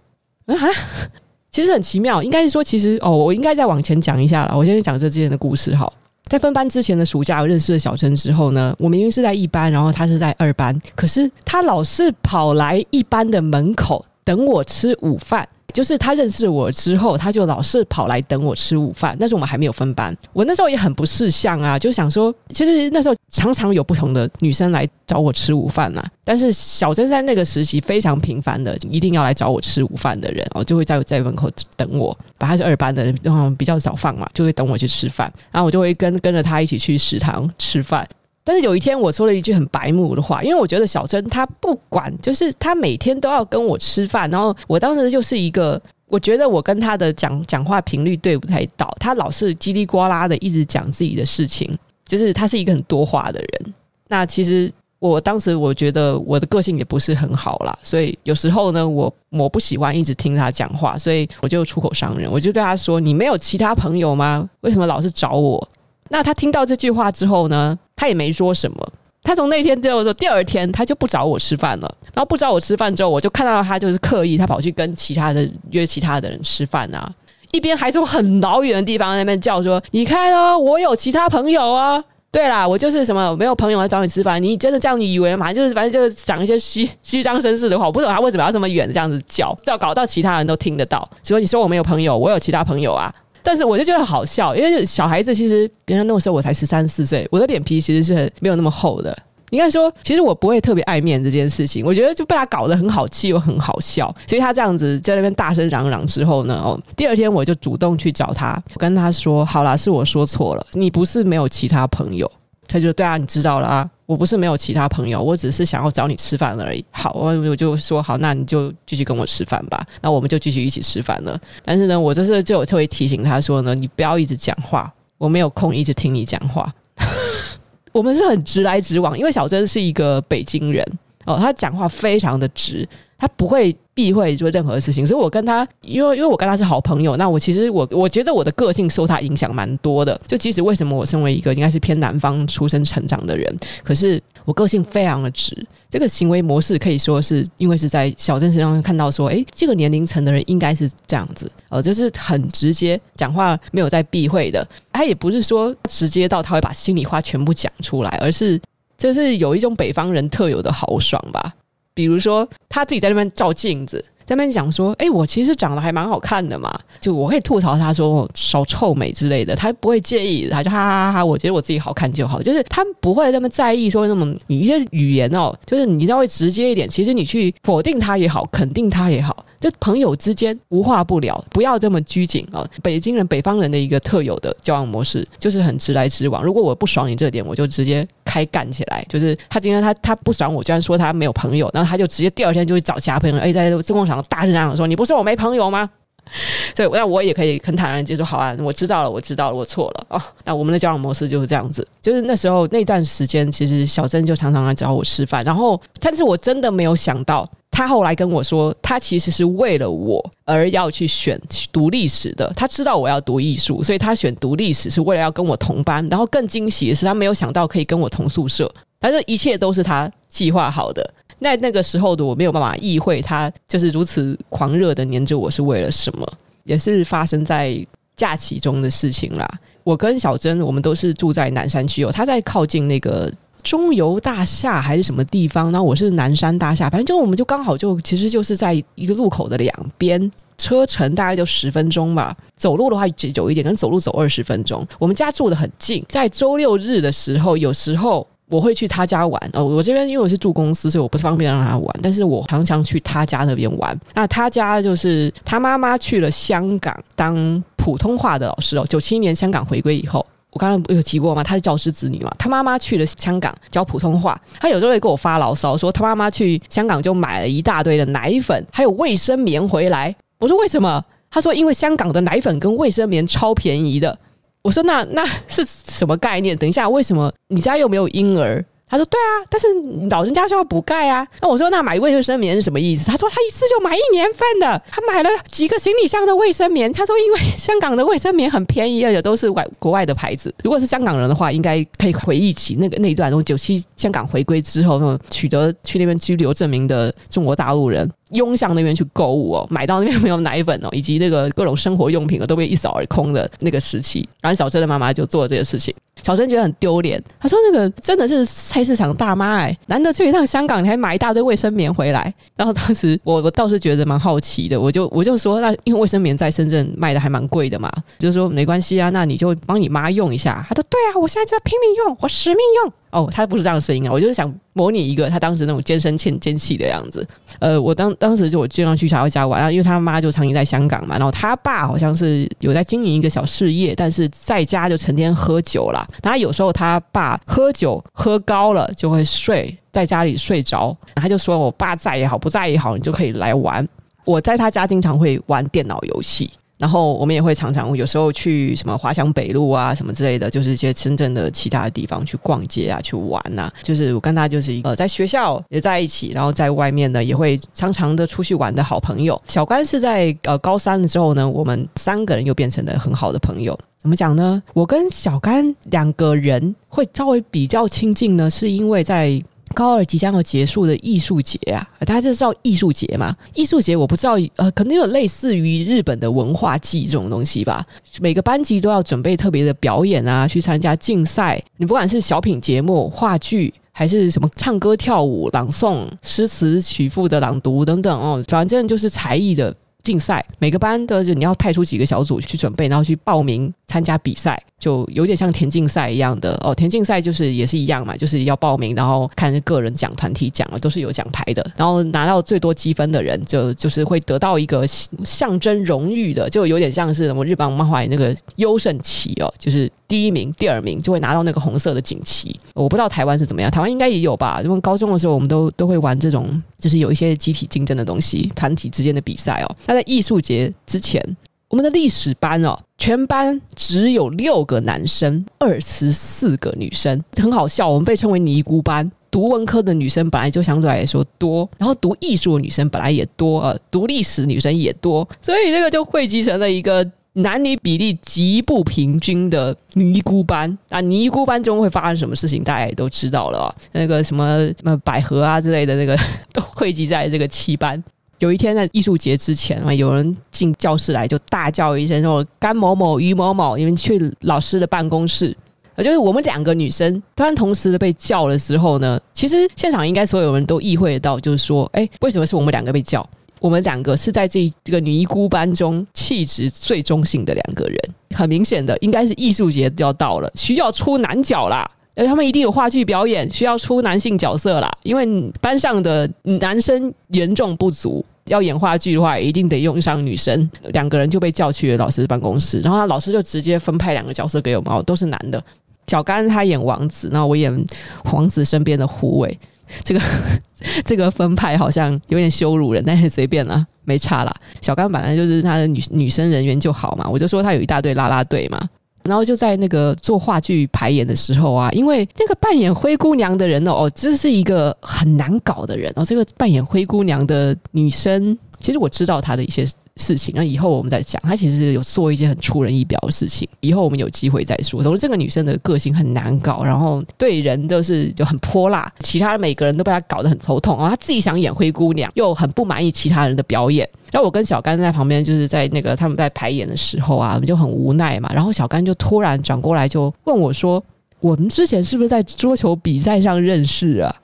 啊，其实很奇妙，应该是说，其实哦，我应该再往前讲一下了。我先讲这之前的故事，哈。在分班之前的暑假，我认识了小陈之后呢，我明明是在一班，然后他是在二班，可是他老是跑来一班的门口等我吃午饭。就是他认识我之后，他就老是跑来等我吃午饭。但是我们还没有分班，我那时候也很不识相啊，就想说，其实那时候常常有不同的女生来找我吃午饭呐。但是小珍在那个时期非常频繁的，一定要来找我吃午饭的人哦，就会在在门口等我。反正是二班的人，然后比较早放嘛，就会等我去吃饭，然后我就会跟跟着他一起去食堂吃饭。但是有一天，我说了一句很白目的话，因为我觉得小珍她不管，就是她每天都要跟我吃饭，然后我当时就是一个，我觉得我跟她的讲讲话频率对不太到，她老是叽里呱啦的一直讲自己的事情，就是她是一个很多话的人。那其实我当时我觉得我的个性也不是很好啦，所以有时候呢，我我不喜欢一直听她讲话，所以我就出口伤人，我就对她说：“你没有其他朋友吗？为什么老是找我？”那他听到这句话之后呢，他也没说什么。他从那天之后，说第二天他就不找我吃饭了。然后不找我吃饭之后，我就看到他就是刻意他跑去跟其他的约其他的人吃饭啊，一边还从很老远的地方那边叫说：“你看哦，我有其他朋友啊。”对啦，我就是什么没有朋友来找你吃饭。你真的这样以为吗？就是反正就是讲一些虚 虚张声势的话。我不懂他为什么要这么远这样子叫，叫搞到其他人都听得到。所以你说我没有朋友，我有其他朋友啊。但是我就觉得好笑，因为小孩子其实，人家那个时候我才十三四岁，我的脸皮其实是很没有那么厚的。你看说，其实我不会特别爱面这件事情，我觉得就被他搞得很好气又很好笑。所以他这样子在那边大声嚷嚷之后呢，哦，第二天我就主动去找他，我跟他说：“好啦，是我说错了，你不是没有其他朋友。”他就对啊，你知道了啊。我不是没有其他朋友，我只是想要找你吃饭而已。好，我我就说好，那你就继续跟我吃饭吧。那我们就继续一起吃饭了。但是呢，我这次就特别提醒他说呢，你不要一直讲话，我没有空一直听你讲话。我们是很直来直往，因为小珍是一个北京人哦，他讲话非常的直。他不会避讳做任何事情，所以我跟他，因为因为我跟他是好朋友，那我其实我我觉得我的个性受他影响蛮多的。就即使为什么我身为一个应该是偏南方出生成长的人，可是我个性非常的直。这个行为模式可以说是因为是在小镇身上看到说，诶，这个年龄层的人应该是这样子，呃，就是很直接，讲话没有在避讳的。他也不是说直接到他会把心里话全部讲出来，而是这是有一种北方人特有的豪爽吧。比如说，他自己在那边照镜子，在那边讲说，哎，我其实长得还蛮好看的嘛，就我会吐槽他说少臭美之类的，他不会介意，他就哈哈哈哈，我觉得我自己好看就好，就是他不会那么在意说那么你一些语言哦，就是你稍微直接一点，其实你去否定他也好，肯定他也好。就朋友之间无话不聊，不要这么拘谨啊！北京人、北方人的一个特有的交往模式，就是很直来直往。如果我不爽你这点，我就直接开干起来。就是他今天他他不爽我，居然说他没有朋友，然后他就直接第二天就去找其他朋友。哎，在中共场大声嚷嚷说：“你不是我没朋友吗？” 所以，那我也可以很坦然接受。好啊，我知道了，我知道了，我错了哦。那我们的交往模式就是这样子。就是那时候那段时间，其实小珍就常常来找我吃饭。然后，但是我真的没有想到。他后来跟我说，他其实是为了我而要去选读历史的。他知道我要读艺术，所以他选读历史是为了要跟我同班。然后更惊喜的是，他没有想到可以跟我同宿舍。反正一切都是他计划好的。那那个时候的我没有办法意会他就是如此狂热的黏着我是为了什么，也是发生在假期中的事情啦。我跟小珍，我们都是住在南山区哦，他在靠近那个。中油大厦还是什么地方？然后我是南山大厦，反正就我们就刚好就其实就是在一个路口的两边，车程大概就十分钟吧。走路的话久一点，可能走路走二十分钟。我们家住得很近，在周六日的时候，有时候我会去他家玩。哦，我这边因为我是住公司，所以我不方便让他玩，但是我常常去他家那边玩。那他家就是他妈妈去了香港当普通话的老师哦，九七年香港回归以后。我刚刚有提过吗？他是教师子女嘛。他妈妈去了香港教普通话，他有时候会给我发牢骚，说他妈妈去香港就买了一大堆的奶粉，还有卫生棉回来。我说为什么？他说因为香港的奶粉跟卫生棉超便宜的。我说那那是什么概念？等一下，为什么你家又没有婴儿？他说：“对啊，但是老人家需要补钙啊。”那我说：“那买卫生棉是什么意思？”他说：“他一次就买一年份的，他买了几个行李箱的卫生棉。”他说：“因为香港的卫生棉很便宜，而且都是外国外的牌子。如果是香港人的话，应该可以回忆起那个那一段，从九七香港回归之后，取得去那边居留证明的中国大陆人。”涌向那边去购物哦，买到那边没有奶粉哦，以及那个各种生活用品哦都被一扫而空的那个时期，然后小珍的妈妈就做这个事情，小珍觉得很丢脸，她说那个真的是菜市场大妈哎，难得去一趟香港，你还买一大堆卫生棉回来，然后当时我我倒是觉得蛮好奇的，我就 我就说那因为卫生棉在深圳卖的还蛮贵的嘛，就说没关系啊，那你就帮你妈用一下，她说对啊，我现在就要拼命用，我使命用。哦，他不是这样的声音啊！我就是想模拟一个他当时那种尖声欠尖气的样子。呃，我当当时就我经常去他家玩啊，因为他妈就长期在香港嘛，然后他爸好像是有在经营一个小事业，但是在家就成天喝酒啦。然后有时候他爸喝酒喝高了就会睡在家里睡着，然后他就说：“我爸在也好，不在也好，你就可以来玩。”我在他家经常会玩电脑游戏。然后我们也会常常有时候去什么华强北路啊什么之类的，就是一些深圳的其他的地方去逛街啊，去玩呐、啊。就是我跟他就是一个在学校也在一起，然后在外面呢也会常常的出去玩的好朋友。小甘是在呃高三的时候呢，我们三个人又变成了很好的朋友。怎么讲呢？我跟小甘两个人会稍微比较亲近呢，是因为在。高二即将要结束的艺术节啊，大家知道艺术节嘛？艺术节我不知道，呃，可能有类似于日本的文化祭这种东西吧。每个班级都要准备特别的表演啊，去参加竞赛。你不管是小品节目、话剧，还是什么唱歌、跳舞、朗诵、诗词曲赋的朗读等等哦，反正就是才艺的。竞赛，每个班的就你要派出几个小组去准备，然后去报名参加比赛，就有点像田径赛一样的哦。田径赛就是也是一样嘛，就是要报名，然后看个人奖、团体奖啊，都是有奖牌的。然后拿到最多积分的人，就就是会得到一个象征荣誉的，就有点像是什么日本漫画那个优胜旗哦，就是。第一名、第二名就会拿到那个红色的锦旗。我不知道台湾是怎么样，台湾应该也有吧？因为高中的时候我们都都会玩这种，就是有一些集体竞争的东西，团体之间的比赛哦。那在艺术节之前，我们的历史班哦，全班只有六个男生，二十四个女生，很好笑。我们被称为尼姑班。读文科的女生本来就相对来说多，然后读艺术的女生本来也多，呃，读历史女生也多，所以这个就汇集成了一个。男女比例极不平均的尼姑班啊，尼姑班中会发生什么事情，大家也都知道了啊。那个什么什么百合啊之类的，那个都汇集在这个七班。有一天在艺术节之前啊，有人进教室来就大叫一声说：“甘某某、于某某，你们去老师的办公室。”啊，就是我们两个女生突然同时的被叫的时候呢，其实现场应该所有人都意会到，就是说，哎，为什么是我们两个被叫？我们两个是在这这个尼姑班中气质最中性的两个人，很明显的应该是艺术节就要到了，需要出男角啦。呃，他们一定有话剧表演，需要出男性角色啦，因为班上的男生严重不足，要演话剧的话，一定得用上女生。两个人就被叫去了老师办公室，然后老师就直接分派两个角色给我们，都是男的。小甘他演王子，那我演王子身边的护卫。这个 这个分派好像有点羞辱人，但是随便啦，没差啦。小刚本来就是他的女女生人缘就好嘛，我就说他有一大队啦啦队嘛。然后就在那个做话剧排演的时候啊，因为那个扮演灰姑娘的人哦，哦，这是一个很难搞的人哦。这个扮演灰姑娘的女生，其实我知道她的一些事情，那以后我们再讲。她其实有做一些很出人意表的事情，以后我们有机会再说。总之，这个女生的个性很难搞，然后对人都是就很泼辣，其他每个人都被她搞得很头痛啊。她自己想演灰姑娘，又很不满意其他人的表演。然后我跟小甘在旁边，就是在那个他们在排演的时候啊，我们就很无奈嘛。然后小甘就突然转过来就问我说：“我们之前是不是在桌球比赛上认识啊？”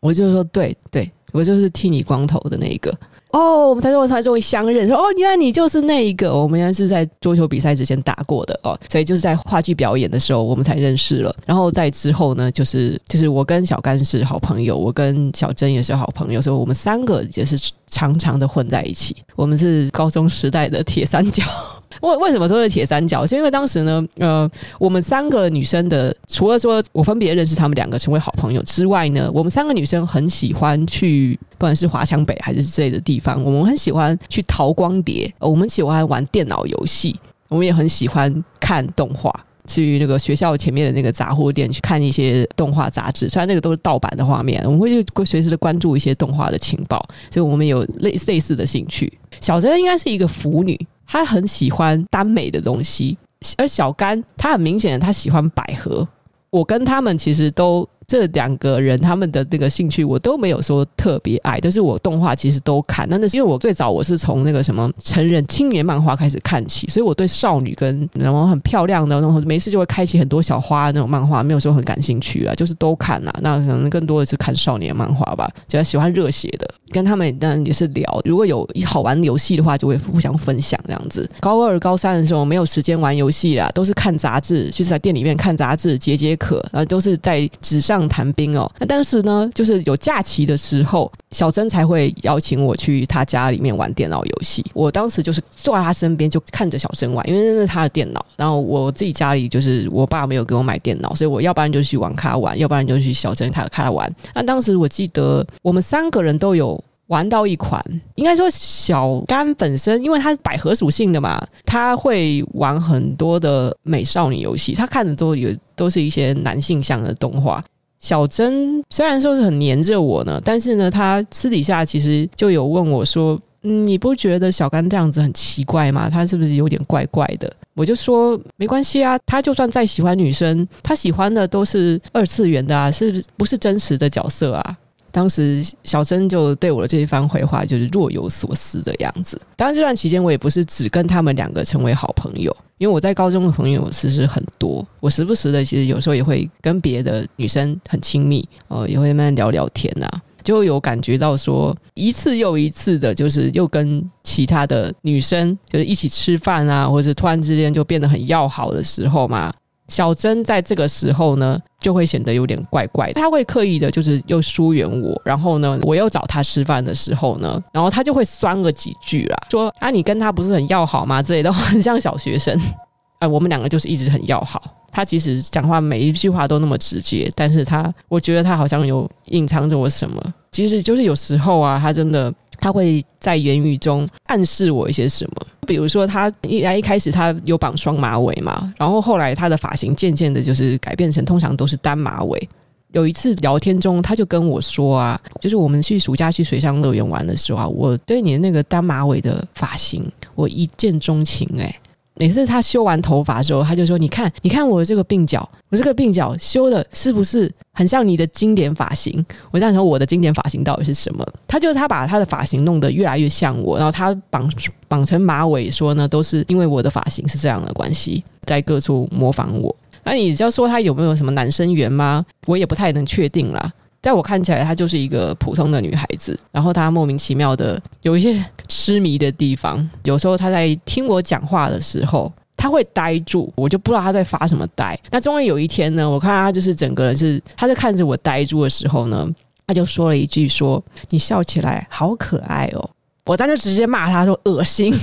我就说：“对对，我就是剃你光头的那个。”哦，我们才终才终于相认，说哦，原来你就是那一个，我们原来是在桌球比赛之前打过的哦，所以就是在话剧表演的时候我们才认识了。然后在之后呢，就是就是我跟小甘是好朋友，我跟小珍也是好朋友，所以我们三个也是常常的混在一起。我们是高中时代的铁三角。为为什么说是铁三角？是因为当时呢，呃，我们三个女生的，除了说我分别认识他们两个成为好朋友之外呢，我们三个女生很喜欢去，不管是华强北还是之类的地方，我们很喜欢去淘光碟，我们喜欢玩电脑游戏，我们也很喜欢看动画，去那个学校前面的那个杂货店去看一些动画杂志，虽然那个都是盗版的画面，我们会去随时的关注一些动画的情报，所以我们有类类似的兴趣。小珍应该是一个腐女。她很喜欢耽美的东西，而小甘她很明显的她喜欢百合。我跟他们其实都。这两个人他们的那个兴趣我都没有说特别爱，但是我动画其实都看。那那是因为我最早我是从那个什么成人青年漫画开始看起，所以我对少女跟然后很漂亮的那种没事就会开启很多小花那种漫画没有说很感兴趣啊，就是都看啊。那可能更多的是看少年漫画吧，就喜欢热血的。跟他们当然也是聊，如果有好玩的游戏的话，就会互相分享这样子。高二高三的时候没有时间玩游戏啦，都是看杂志，就是在店里面看杂志解解渴，然后都是在纸上。谈兵哦，那当时呢，就是有假期的时候，小珍才会邀请我去他家里面玩电脑游戏。我当时就是坐在他身边，就看着小珍玩，因为那是他的电脑。然后我自己家里就是我爸没有给我买电脑，所以我要不然就去网咖玩，要不然就去小珍他他玩。那当时我记得我们三个人都有玩到一款，应该说小甘本身，因为他是百合属性的嘛，他会玩很多的美少女游戏，他看的都有都是一些男性向的动画。小珍虽然说是很黏着我呢，但是呢，他私底下其实就有问我说：“嗯，你不觉得小甘这样子很奇怪吗？他是不是有点怪怪的？”我就说：“没关系啊，他就算再喜欢女生，他喜欢的都是二次元的啊，是不是真实的角色啊？”当时小珍就对我的这一番回话就是若有所思的样子。当然这段期间我也不是只跟他们两个成为好朋友，因为我在高中的朋友其实很多，我时不时的其实有时候也会跟别的女生很亲密，哦，也会慢慢聊聊天呐、就有感觉到说一次又一次的，就是又跟其他的女生就是一起吃饭啊，或者突然之间就变得很要好的时候嘛。小珍在这个时候呢，就会显得有点怪怪，他会刻意的，就是又疏远我。然后呢，我又找他吃饭的时候呢，然后他就会酸了几句啦，说啊，你跟他不是很要好吗？之类的，很像小学生。啊，我们两个就是一直很要好。他其实讲话每一句话都那么直接，但是他，我觉得他好像有隐藏着我什么。其实就是有时候啊，他真的。他会在言语中暗示我一些什么，比如说他一来一开始他有绑双马尾嘛，然后后来他的发型渐渐的就是改变成通常都是单马尾。有一次聊天中，他就跟我说啊，就是我们去暑假去水上乐园玩的时候啊，我对你的那个单马尾的发型，我一见钟情哎、每次他修完头发之后，他就说：“你看，你看我这个鬓角，我这个鬓角修的是不是很像你的经典发型？”我在想，我的经典发型到底是什么？他就是他把他的发型弄得越来越像我，然后他绑绑成马尾，说呢，都是因为我的发型是这样的关系，在各处模仿我。那你要说他有没有什么男生缘吗？我也不太能确定啦。在我看起来，她就是一个普通的女孩子。然后她莫名其妙的有一些痴迷的地方。有时候她在听我讲话的时候，她会呆住，我就不知道她在发什么呆。那终于有一天呢，我看她就是整个人是，她在看着我呆住的时候呢，她就说了一句说：“你笑起来好可爱哦。”我当时直接骂她说：“恶心。”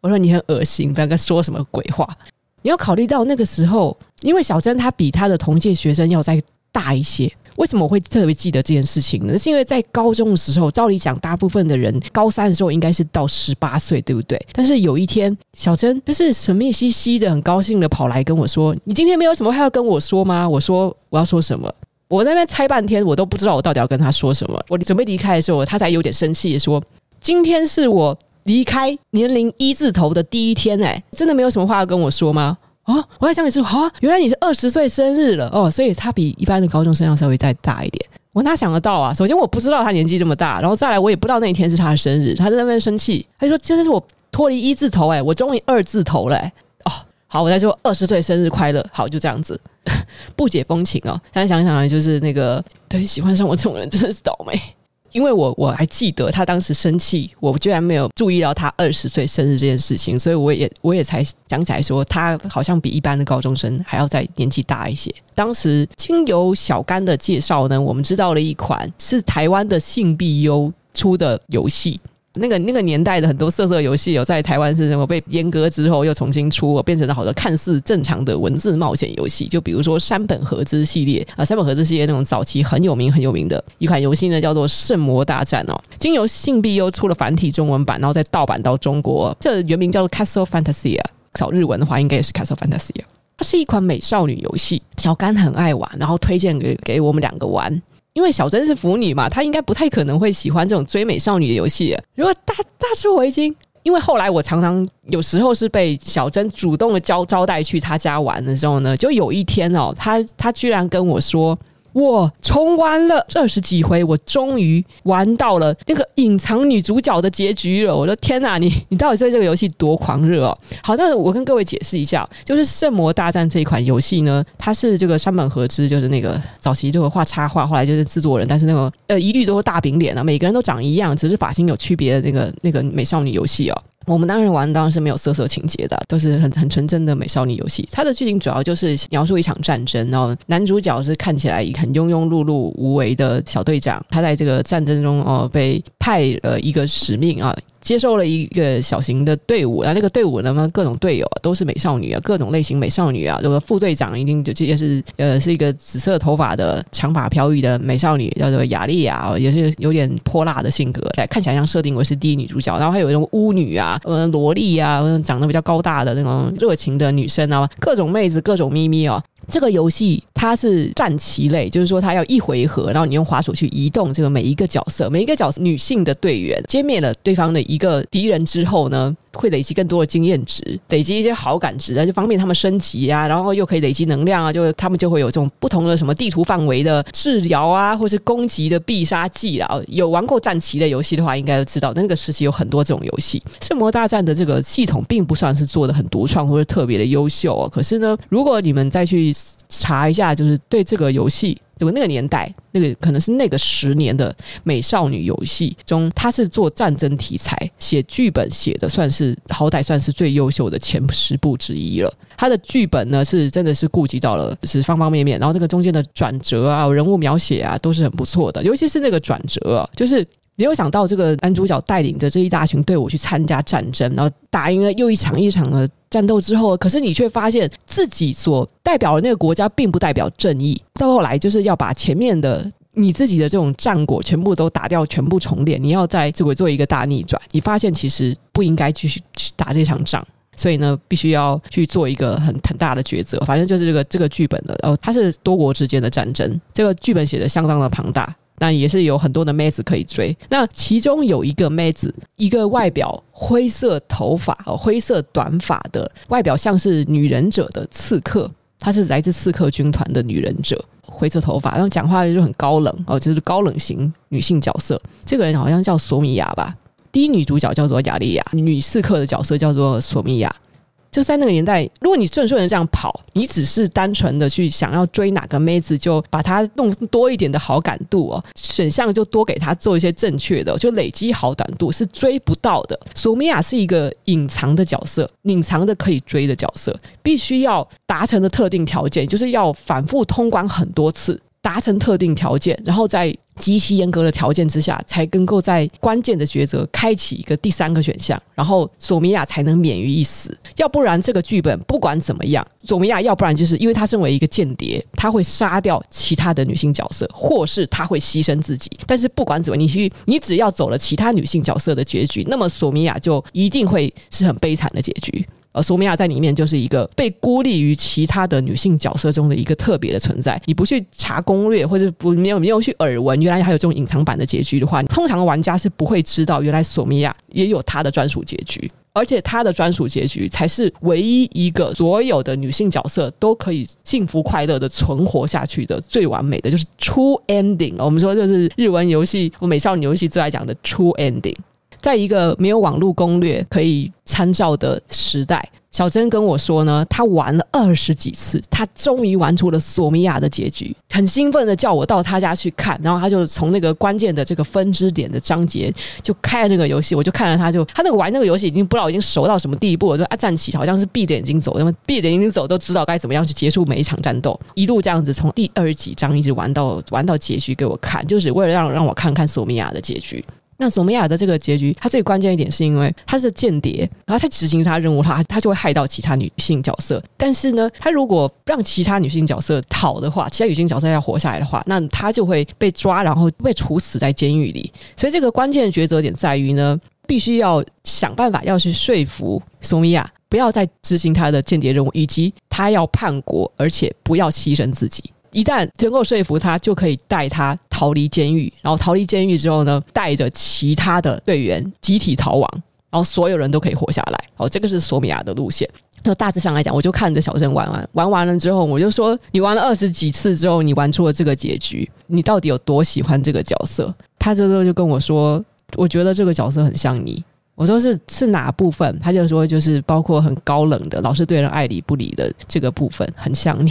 我说：“你很恶心，不要跟说什么鬼话。”你要考虑到那个时候，因为小珍她比她的同届学生要再大一些。为什么我会特别记得这件事情呢？是因为在高中的时候，照理讲，大部分的人高三的时候应该是到十八岁，对不对？但是有一天，小珍就是神秘兮兮的，很高兴的跑来跟我说：“你今天没有什么话要跟我说吗？”我说：“我要说什么？”我在那猜半天，我都不知道我到底要跟他说什么。我准备离开的时候，他才有点生气说：“今天是我离开年龄一字头的第一天，哎，真的没有什么话要跟我说吗？”哦，我在想你是啊，原来你是二十岁生日了哦，所以他比一般的高中生要稍微再大一点。我哪想得到啊？首先我不知道他年纪这么大，然后再来我也不知道那一天是他的生日。他在那边生气，他就说：“这是我脱离一字头哎，我终于二字头了哎。”哦，好，我再说二十岁生日快乐。好，就这样子，不解风情哦。现在想想就是那个，对，喜欢上我这种人真的是倒霉。因为我我还记得他当时生气，我居然没有注意到他二十岁生日这件事情，所以我也我也才想起来说，他好像比一般的高中生还要再年纪大一些。当时经由小甘的介绍呢，我们知道了一款是台湾的性必优出的游戏。那个那个年代的很多色色游戏，有在台湾是什么被阉割之后又重新出，变成了好多看似正常的文字冒险游戏。就比如说山本和之系列啊，山本和之系列那种早期很有名很有名的一款游戏呢，叫做《圣魔大战》哦。经由信必优出了繁体中文版，然后再盗版到中国，这原名叫做 Castle Fantasy 啊。找日文的话，应该也是 Castle Fantasy 啊。它是一款美少女游戏，小甘很爱玩，然后推荐给给我们两个玩。因为小珍是腐女嘛，她应该不太可能会喜欢这种追美少女的游戏。如果大大吃围巾，因为后来我常常有时候是被小珍主动的招招待去她家玩的时候呢，就有一天哦，她她居然跟我说。我重玩了二十几回，我终于玩到了那个隐藏女主角的结局了。我的天哪，你你到底对这个游戏多狂热哦？好，那我跟各位解释一下，就是《圣魔大战》这一款游戏呢，它是这个山本和之，就是那个早期就会画插画，后来就是制作人，但是那个呃一律都是大饼脸啊，每个人都长一样，只是发型有区别的那个那个美少女游戏哦。我们当然玩当然是没有色色情节的，都是很很纯真的美少女游戏。它的剧情主要就是描述一场战争，然后男主角是看起来很庸庸碌碌、无为的小队长，他在这个战争中哦被派了一个使命啊。接受了一个小型的队伍，然后那个队伍呢，各种队友都是美少女啊，各种类型美少女啊。这个副队长一定就这也是呃，是一个紫色头发的长发飘逸的美少女，叫做雅莉亚，也是有点泼辣的性格，来看起来像设定为是第一女主角。然后还有一种巫女啊，呃，萝莉啊，长得比较高大的那种热情的女生啊，各种妹子，各种咪咪哦。这个游戏它是战棋类，就是说它要一回合，然后你用滑鼠去移动这个每一个角色，每一个角色女性的队员歼灭了对方的一个敌人之后呢，会累积更多的经验值，累积一些好感值啊，就方便他们升级啊，然后又可以累积能量啊，就他们就会有这种不同的什么地图范围的治疗啊，或是攻击的必杀技啊。有玩过战棋类游戏的话，应该都知道那个时期有很多这种游戏。圣魔大战的这个系统并不算是做的很独创或者特别的优秀哦，可是呢，如果你们再去查一下，就是对这个游戏。就那个年代，那个可能是那个十年的美少女游戏中，他是做战争题材，写剧本写的算是好歹算是最优秀的前十部之一了。他的剧本呢是真的是顾及到了是方方面面，然后这个中间的转折啊、人物描写啊都是很不错的，尤其是那个转折啊，就是。没有想到，这个男主角带领着这一大群队伍去参加战争，然后打赢了又一场一场的战斗之后，可是你却发现自己所代表的那个国家并不代表正义。到后来就是要把前面的你自己的这种战果全部都打掉，全部重练。你要在这个做一个大逆转，你发现其实不应该继续去打这场仗，所以呢，必须要去做一个很很大的抉择。反正就是这个这个剧本的，哦，它是多国之间的战争，这个剧本写的相当的庞大。那也是有很多的妹子可以追。那其中有一个妹子，一个外表灰色头发、灰色短发的，外表像是女忍者的刺客。她是来自刺客军团的女忍者，灰色头发，然后讲话就很高冷哦，就是高冷型女性角色。这个人好像叫索米娅吧？第一女主角叫做雅莉亚，女刺客的角色叫做索米娅。就在那个年代，如果你顺顺的这样跑，你只是单纯的去想要追哪个妹子，就把她弄多一点的好感度哦，选项就多给她做一些正确的，就累积好感度是追不到的。索米亚是一个隐藏的角色，隐藏的可以追的角色，必须要达成的特定条件，就是要反复通关很多次。达成特定条件，然后在极其严格的条件之下，才能够在关键的抉择开启一个第三个选项，然后索米亚才能免于一死。要不然，这个剧本不管怎么样，索米亚要不然就是因为他身为一个间谍，他会杀掉其他的女性角色，或是他会牺牲自己。但是不管怎么，你去你只要走了其他女性角色的结局，那么索米亚就一定会是很悲惨的结局。呃，索米亚在里面就是一个被孤立于其他的女性角色中的一个特别的存在。你不去查攻略，或者不没有没有去耳闻，原来还有这种隐藏版的结局的话，通常玩家是不会知道，原来索米亚也有她的专属结局，而且她的专属结局才是唯一一个所有的女性角色都可以幸福快乐的存活下去的最完美的，就是 true ending。我们说就是日文游戏，我美少女游戏最爱讲的 true ending。在一个没有网络攻略可以参照的时代，小珍跟我说呢，她玩了二十几次，她终于玩出了索米亚的结局，很兴奋的叫我到她家去看，然后她就从那个关键的这个分支点的章节就开了那个游戏，我就看了她就她那个玩那个游戏已经不知道已经熟到什么地步了，就啊站起好像是闭着眼睛走，那么闭着眼睛走都知道该怎么样去结束每一场战斗，一路这样子从第二十几章一直玩到玩到结局给我看，就是为了让让我看看索米亚的结局。那索米亚的这个结局，它最关键一点是因为他是间谍，然后他执行他任务，他他就会害到其他女性角色。但是呢，他如果让其他女性角色逃的话，其他女性角色要活下来的话，那他就会被抓，然后被处死在监狱里。所以这个关键的抉择点在于呢，必须要想办法要去说服索米亚不要再执行他的间谍任务，以及他要叛国，而且不要牺牲自己。一旦能够说服他，就可以带他逃离监狱。然后逃离监狱之后呢，带着其他的队员集体逃亡，然后所有人都可以活下来。哦，这个是索米亚的路线。那大致上来讲，我就看着小镇玩玩，玩完了之后，我就说：你玩了二十几次之后，你玩出了这个结局，你到底有多喜欢这个角色？他这时候就跟我说：我觉得这个角色很像你。我说是是哪部分？他就说就是包括很高冷的，老是对人爱理不理的这个部分，很像你。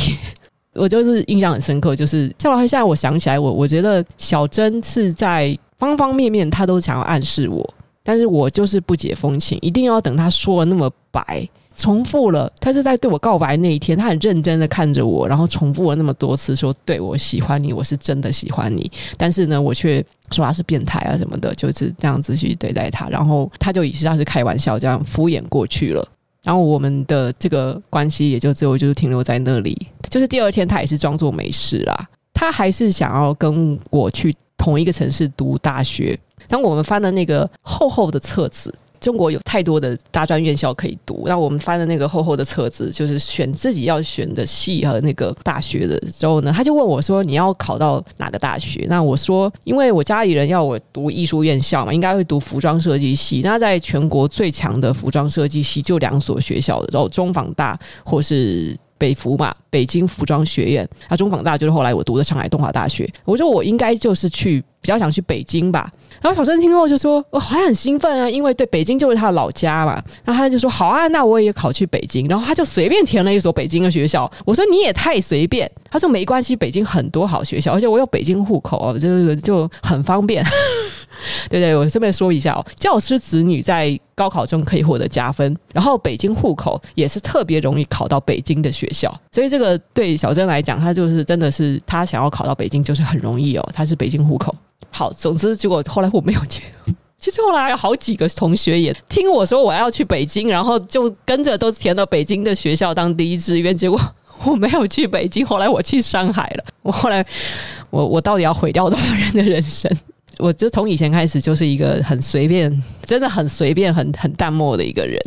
我就是印象很深刻，就是像现在我想起来，我我觉得小珍是在方方面面，他都想要暗示我，但是我就是不解风情，一定要等他说了那么白，重复了，他是在对我告白那一天，他很认真的看着我，然后重复了那么多次说，对，我喜欢你，我是真的喜欢你，但是呢，我却说他是变态啊什么的，就是这样子去对待他，然后他就以为他是开玩笑，这样敷衍过去了。然后我们的这个关系也就最后就是停留在那里，就是第二天他也是装作没事啦，他还是想要跟我去同一个城市读大学。当我们翻了那个厚厚的册子。中国有太多的大专院校可以读，那我们翻的那个厚厚的册子，就是选自己要选的系和那个大学的时候呢，他就问我说：“你要考到哪个大学？”那我说：“因为我家里人要我读艺术院校嘛，应该会读服装设计系。那在全国最强的服装设计系就两所学校，然后中纺大或是。”北服嘛，北京服装学院，啊，中纺大就是后来我读的上海东华大学。我说我应该就是去比较想去北京吧。然后小郑听后就说，我还很兴奋啊，因为对北京就是他的老家嘛。然后他就说好啊，那我也考去北京。然后他就随便填了一所北京的学校。我说你也太随便。他说没关系，北京很多好学校，而且我有北京户口哦，就就很方便。对对，我顺便说一下哦，教师子女在高考中可以获得加分，然后北京户口也是特别容易考到北京的学校，所以这个对小珍来讲，他就是真的是他想要考到北京就是很容易哦，他是北京户口。好，总之结果后来我没有去，其实后来有好几个同学也听我说我要去北京，然后就跟着都填到北京的学校当第一志愿，结果我没有去北京，后来我去上海了。我后来我我到底要毁掉多少人的人生？我就从以前开始就是一个很随便，真的很随便、很很淡漠的一个人。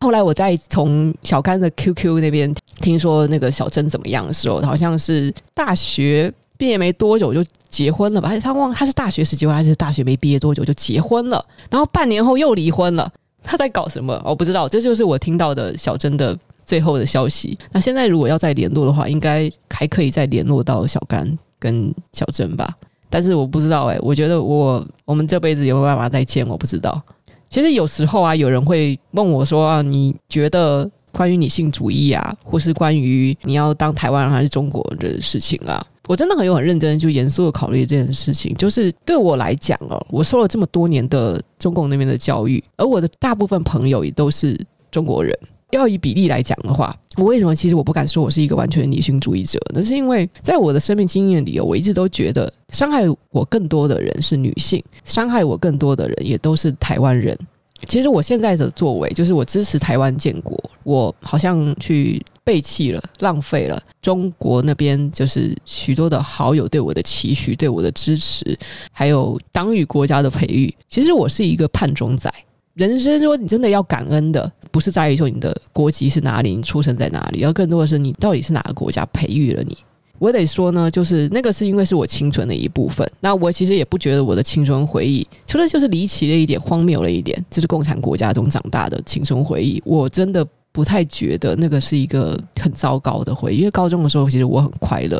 后来我在从小甘的 QQ 那边听说那个小珍怎么样的时候，好像是大学毕业没多久就结婚了吧？而且他忘他是大学时结婚还是大学没毕业多久就结婚了？然后半年后又离婚了。他在搞什么？我不知道。这就是我听到的小珍的最后的消息。那现在如果要再联络的话，应该还可以再联络到小甘跟小珍吧。但是我不知道哎、我觉得我我们这辈子有没有办法再见？我不知道。其实有时候啊，有人会问我说啊，你觉得关于女性主义啊，或是关于你要当台湾人还是中国人的事情啊，我真的很有很认真就严肃的考虑这件事情。就是对我来讲哦，我受了这么多年的中共那边的教育，而我的大部分朋友也都是中国人。要以比例来讲的话，我为什么其实我不敢说我是一个完全的女性主义者？那是因为在我的生命经验里，我一直都觉得伤害我更多的人是女性，伤害我更多的人也都是台湾人。其实我现在的作为，就是我支持台湾建国，我好像去背弃了、浪费了中国那边就是许多的好友对我的期许、对我的支持，还有党与国家的培育。其实我是一个叛中仔。人生说你真的要感恩的，不是在于说你的国籍是哪里，你出生在哪里，而更多的是你到底是哪个国家培育了你。我得说呢，就是那个是因为是我青春的一部分。那我其实也不觉得我的青春回忆，除了就是离奇了一点、荒谬了一点，就是共产国家中长大的青春回忆，我真的不太觉得那个是一个很糟糕的回忆。因为高中的时候，其实我很快乐。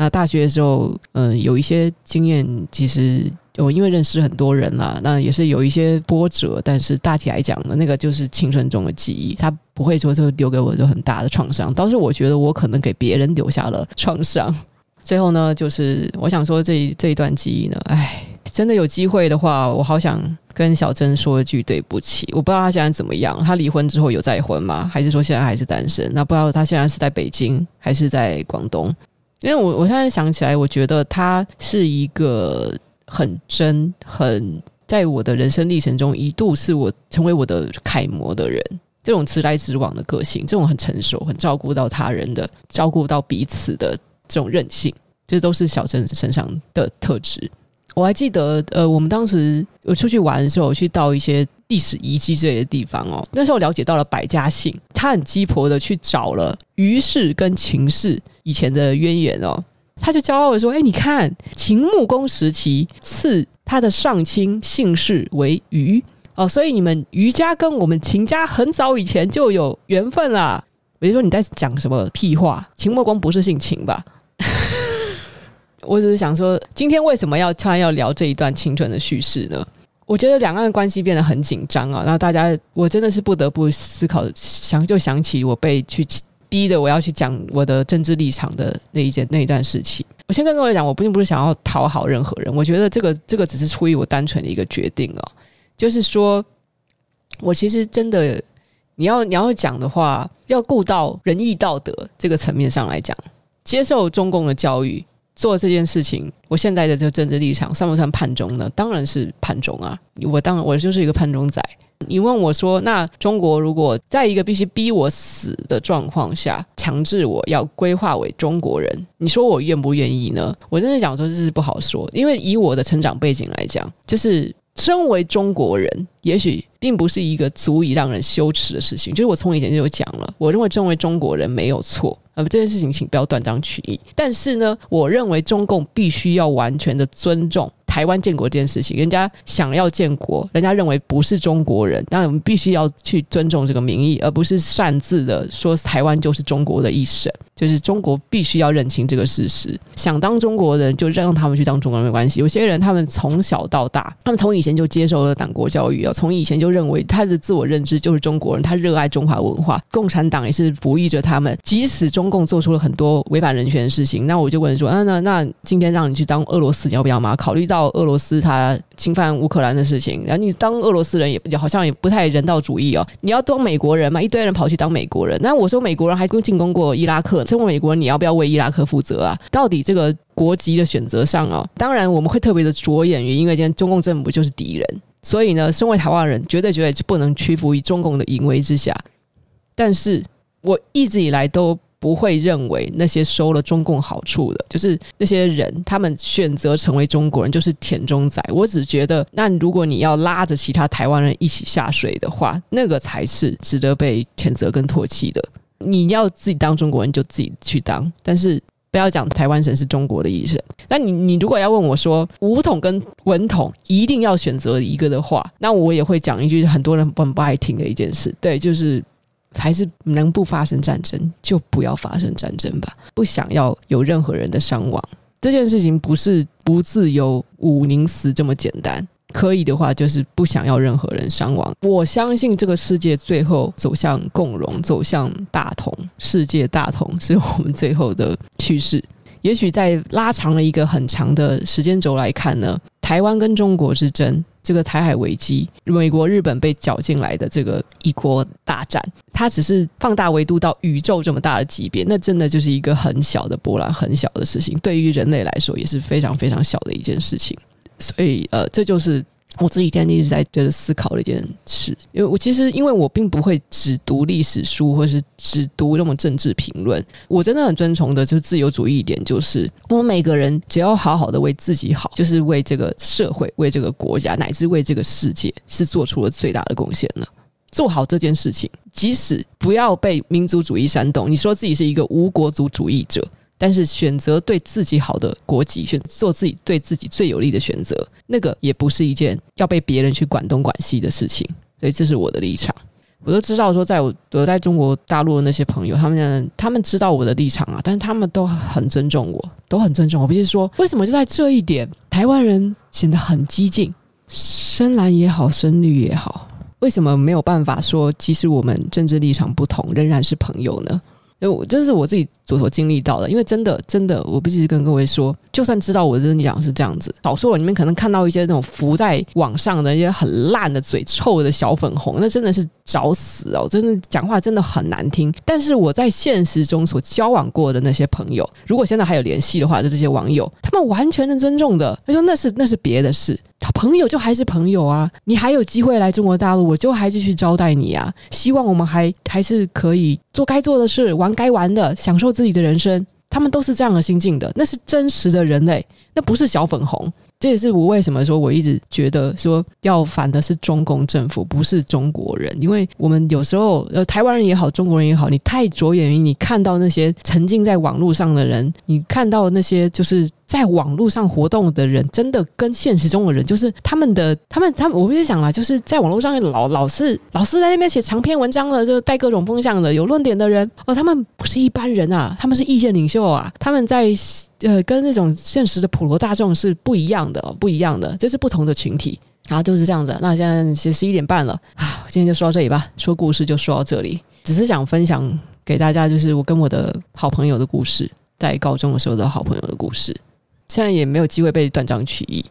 那大学的时候，嗯、有一些经验，其实。我因为认识很多人啦，那也是有一些波折，但是大体来讲呢，那个就是青春中的记忆，他不会说就留给我就很大的创伤。倒是我觉得我可能给别人留下了创伤。最后呢，就是我想说这一这一段记忆呢，哎，真的有机会的话，我好想跟小珍说一句对不起。我不知道他现在怎么样，他离婚之后有再婚吗？还是说现在还是单身？那不知道他现在是在北京还是在广东？因为我我现在想起来，我觉得他是一个。很真，很在我的人生历程中一度是我成为我的楷模的人。这种直来直往的个性，这种很成熟、很照顾到他人的、照顾到彼此的这种韧性，这都是小珍身上的特质。我还记得，呃，我们当时我出去玩的时候，去到一些历史遗迹之类的地方哦。那时候了解到了百家姓，他很鸡婆的去找了于氏跟秦氏以前的渊源哦。他就骄傲的说：“哎，你看秦穆公时期赐他的上卿姓氏为于哦，所以你们于家跟我们秦家很早以前就有缘分啦。”我就说你在讲什么屁话？秦穆公不是姓秦吧？我只是想说，今天为什么要突然要聊这一段青春的叙事呢？我觉得两岸关系变得很紧张啊，那大家我真的是不得不思考，想就想起我被去。逼的我要去讲我的政治立场的那一件那一段事情。我先跟各位讲，我并不是想要讨好任何人，我觉得这个这个只是出于我单纯的一个决定哦。就是说，我其实真的，你要你要讲的话，要顾到仁义道德这个层面上来讲，接受中共的教育，做这件事情，我现在的这个政治立场算不算叛中呢？当然是叛中啊！我当然我就是一个叛中仔。你问我说：“那中国如果在一个必须逼我死的状况下，强制我要规划为中国人，你说我愿不愿意呢？”我真的讲说这是不好说，因为以我的成长背景来讲，就是身为中国人，也许并不是一个足以让人羞耻的事情。就是我从以前就有讲了，我认为身为中国人没有错，呃，这件事情请不要断章取义。但是呢，我认为中共必须要完全的尊重。台湾建国这件事情，人家想要建国，人家认为不是中国人，那我们必须要去尊重这个民意，而不是擅自的说台湾就是中国的一省。就是中国必须要认清这个事实，想当中国人就让他们去当中国人没关系。有些人他们从小到大，他们从以前就接受了党国教育从以前就认为他的自我认知就是中国人，他热爱中华文化。共产党也是鼓励着他们，即使中共做出了很多违反人权的事情，那我就问说，啊，那那今天让你去当俄罗斯，你要不要吗？考虑到俄罗斯他侵犯乌克兰的事情，然后你当俄罗斯人也也好像也不太人道主义哦。你要当美国人嘛，一堆人跑去当美国人，那我说美国人还进攻过伊拉克。身为美国人，你要不要为伊拉克负责啊？到底这个国籍的选择上啊，当然我们会特别的着眼于，因为今天中共政府就是敌人，所以呢，身为台湾人，绝对绝对就不能屈服于中共的淫威之下。但是我一直以来都不会认为那些收了中共好处的，就是那些人，他们选择成为中国人就是舔中仔。我只觉得，那如果你要拉着其他台湾人一起下水的话，那个才是值得被谴责跟唾弃的。你要自己当中国人就自己去当，但是不要讲台湾省是中国的一省。那你你如果要问我说武统跟文统一定要选择一个的话，那我也会讲一句很多人很不爱听的一件事，对，就是还是能不发生战争就不要发生战争吧，不想要有任何人的伤亡。这件事情不是不自由武宁死这么简单。可以的话，就是不想要任何人伤亡。我相信这个世界最后走向共荣，走向大同，世界大同是我们最后的趋势。也许在拉长了一个很长的时间轴来看呢，台湾跟中国之争，这个台海危机，美国、日本被搅进来的这个一国大战，它只是放大维度到宇宙这么大的级别，那真的就是一个很小的波澜，很小的事情，对于人类来说也是非常非常小的一件事情。所以，呃，这就是。我自己现在一直在觉得思考的一件事，因为我其实因为我并不会只读历史书，或是只读那么政治评论。我真的很尊崇的，就是自由主义一点，就是我们每个人只要好好的为自己好，就是为这个社会、为这个国家，乃至为这个世界，是做出了最大的贡献了。做好这件事情，即使不要被民族主义煽动，你说自己是一个无国族主义者。但是选择对自己好的国籍，选做自己对自己最有利的选择，那个也不是一件要被别人去管东管西的事情。所以这是我的立场。我都知道说，在我我在中国大陆的那些朋友，他们他们知道我的立场啊，但是他们都很尊重我，都很尊重我。不是说，为什么就在这一点，台湾人显得很激进，深蓝也好，深绿也好，为什么没有办法说，即使我们政治立场不同，仍然是朋友呢？因为我这是我自己所所经历到的，因为真的真的，我不只是跟各位说，就算知道我真的讲是这样子，少数你们可能看到一些那种浮在网上的一些很烂的嘴臭的小粉红，那真的是找死哦！真的讲话真的很难听。但是我在现实中所交往过的那些朋友，如果现在还有联系的话，就这些网友，他们完全的尊重的，他说那是那是别的事。朋友就还是朋友啊，你还有机会来中国大陆，我就还继续招待你啊。希望我们还还是可以做该做的事，玩该玩的，享受自己的人生。他们都是这样的心境的，那是真实的人类，那不是小粉红。这也是我为什么说我一直觉得说要反的是中共政府，不是中国人，因为我们有时候呃台湾人也好，中国人也好，你太着眼于你看到那些沉浸在网络上的人，你看到那些就是。在网络上活动的人，真的跟现实中的人，就是他们的，他们，他们，我就想了，就是在网络上老老是老是在那边写长篇文章的，就带各种风向的，有论点的人，哦，他们不是一般人啊，他们是意见领袖啊，他们在呃跟那种现实的普罗大众是不一样的，不一样的，这是不同的群体，然后就是这样子。那现在其实十一点半了啊，今天就说到这里吧，说故事就说到这里，只是想分享给大家，就是我跟我的好朋友的故事，在高中的时候的好朋友的故事。现在也没有机会被断章取义。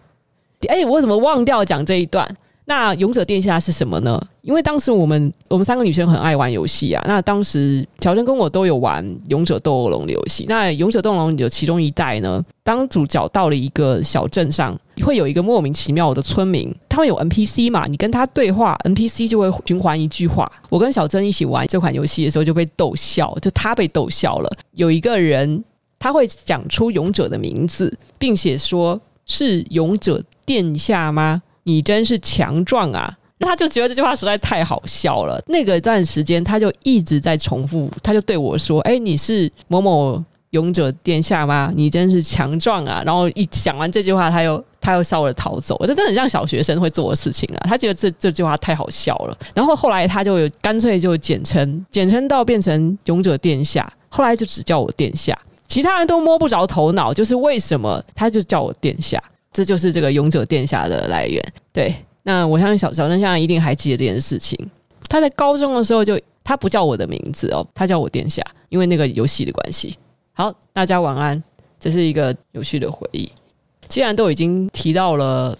哎，我怎么忘掉讲这一段？那勇者殿下是什么呢？因为当时我们我们三个女生很爱玩游戏啊。那当时乔真跟我都有玩勇者斗恶龙的游戏。那勇者斗恶龙有其中一代呢，当主角到了一个小镇上，会有一个莫名其妙的村民，他们有 NPC 嘛？你跟他对话，NPC 就会循环一句话。我跟小珍一起玩这款游戏的时候就被逗笑，就他被逗笑了。有一个人。他会讲出勇者的名字，并且说是勇者殿下吗？你真是强壮啊！那他就觉得这句话实在太好笑了。那个段时间，他就一直在重复，他就对我说：“哎，你是某某勇者殿下吗？你真是强壮啊！”然后一讲完这句话，他又他又笑着逃走。这真的很像小学生会做的事情啊！他觉得这这句话太好笑了。然后后来他就有干脆就简称，简称到变成勇者殿下。后来就只叫我殿下。其他人都摸不着头脑，就是为什么他就叫我殿下，这就是这个勇者殿下的来源。对，那我相信小小真现在一定还记得这件事情。他在高中的时候就他不叫我的名字哦，他叫我殿下，因为那个游戏的关系。好，大家晚安，这是一个有趣的回忆。既然都已经提到了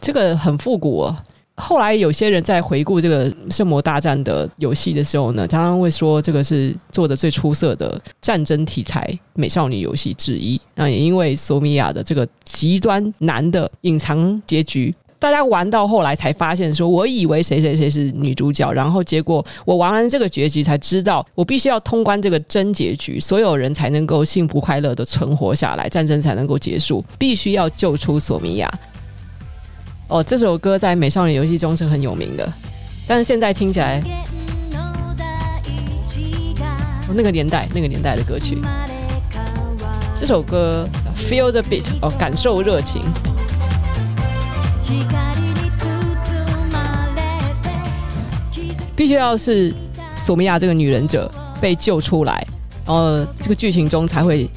这个很复古哦。后来有些人在回顾这个《圣魔大战》的游戏的时候呢，常常会说这个是做的最出色的战争题材美少女游戏之一。那也因为索米亚的这个极端难的隐藏结局，大家玩到后来才发现，说我以为谁谁谁是女主角，然后结果我玩完这个结局才知道，我必须要通关这个真结局，所有人才能够幸福快乐的存活下来，战争才能够结束，必须要救出索米亚。哦，这首歌在美少女游戏中是很有名的，但是现在听起来，哦，那个年代那个年代的歌曲，这首歌 Feel the Beat 哦，感受热情，必须要是索米亚这个女忍者被救出来，然后这个剧情中才会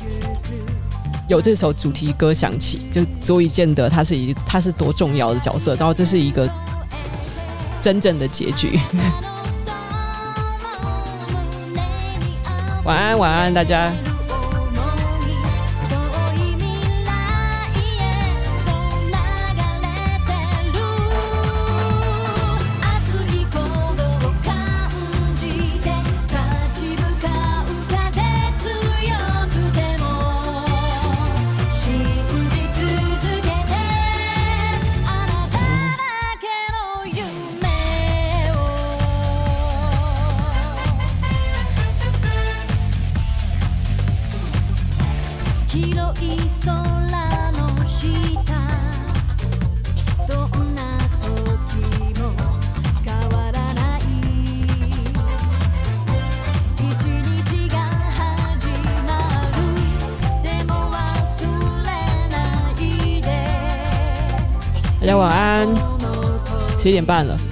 有这首主题歌响起，就足以见得他是一他是多重要的角色。然后这是一个真正的结局。晚安，晚安，大家。大家七点半了。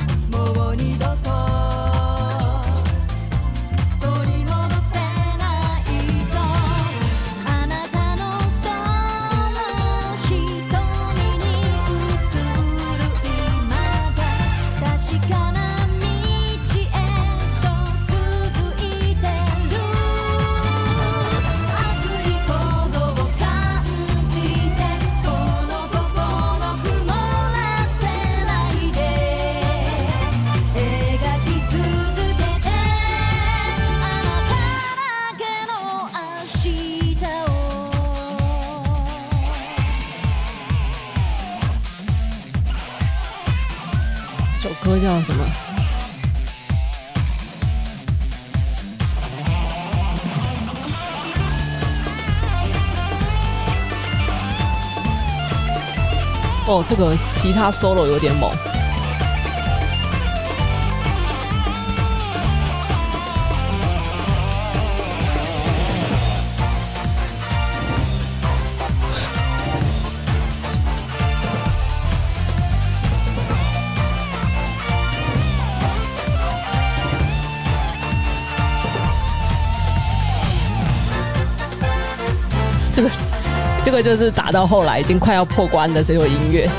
这个吉他 solo 有点猛。这个就是打到后来已经快要破关的这首音乐。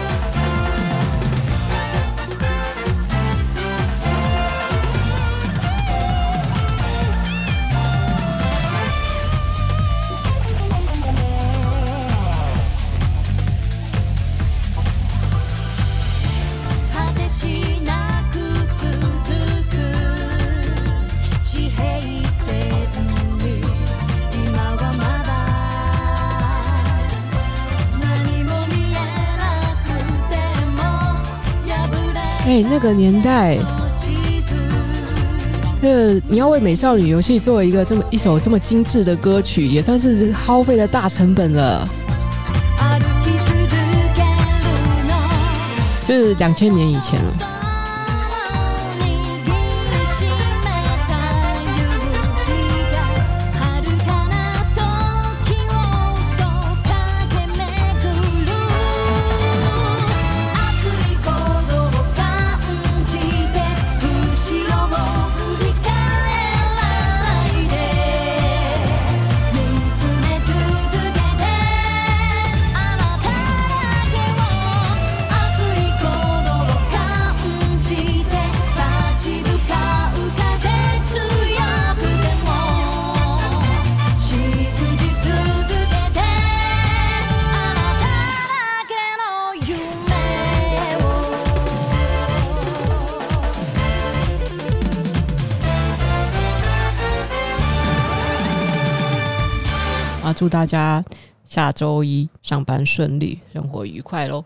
那个年代，这你要为美少女游戏做一个这么一首这么精致的歌曲，也算是耗费了大成本了。就是两千年以前了。大家下周一上班顺利，生活愉快喽！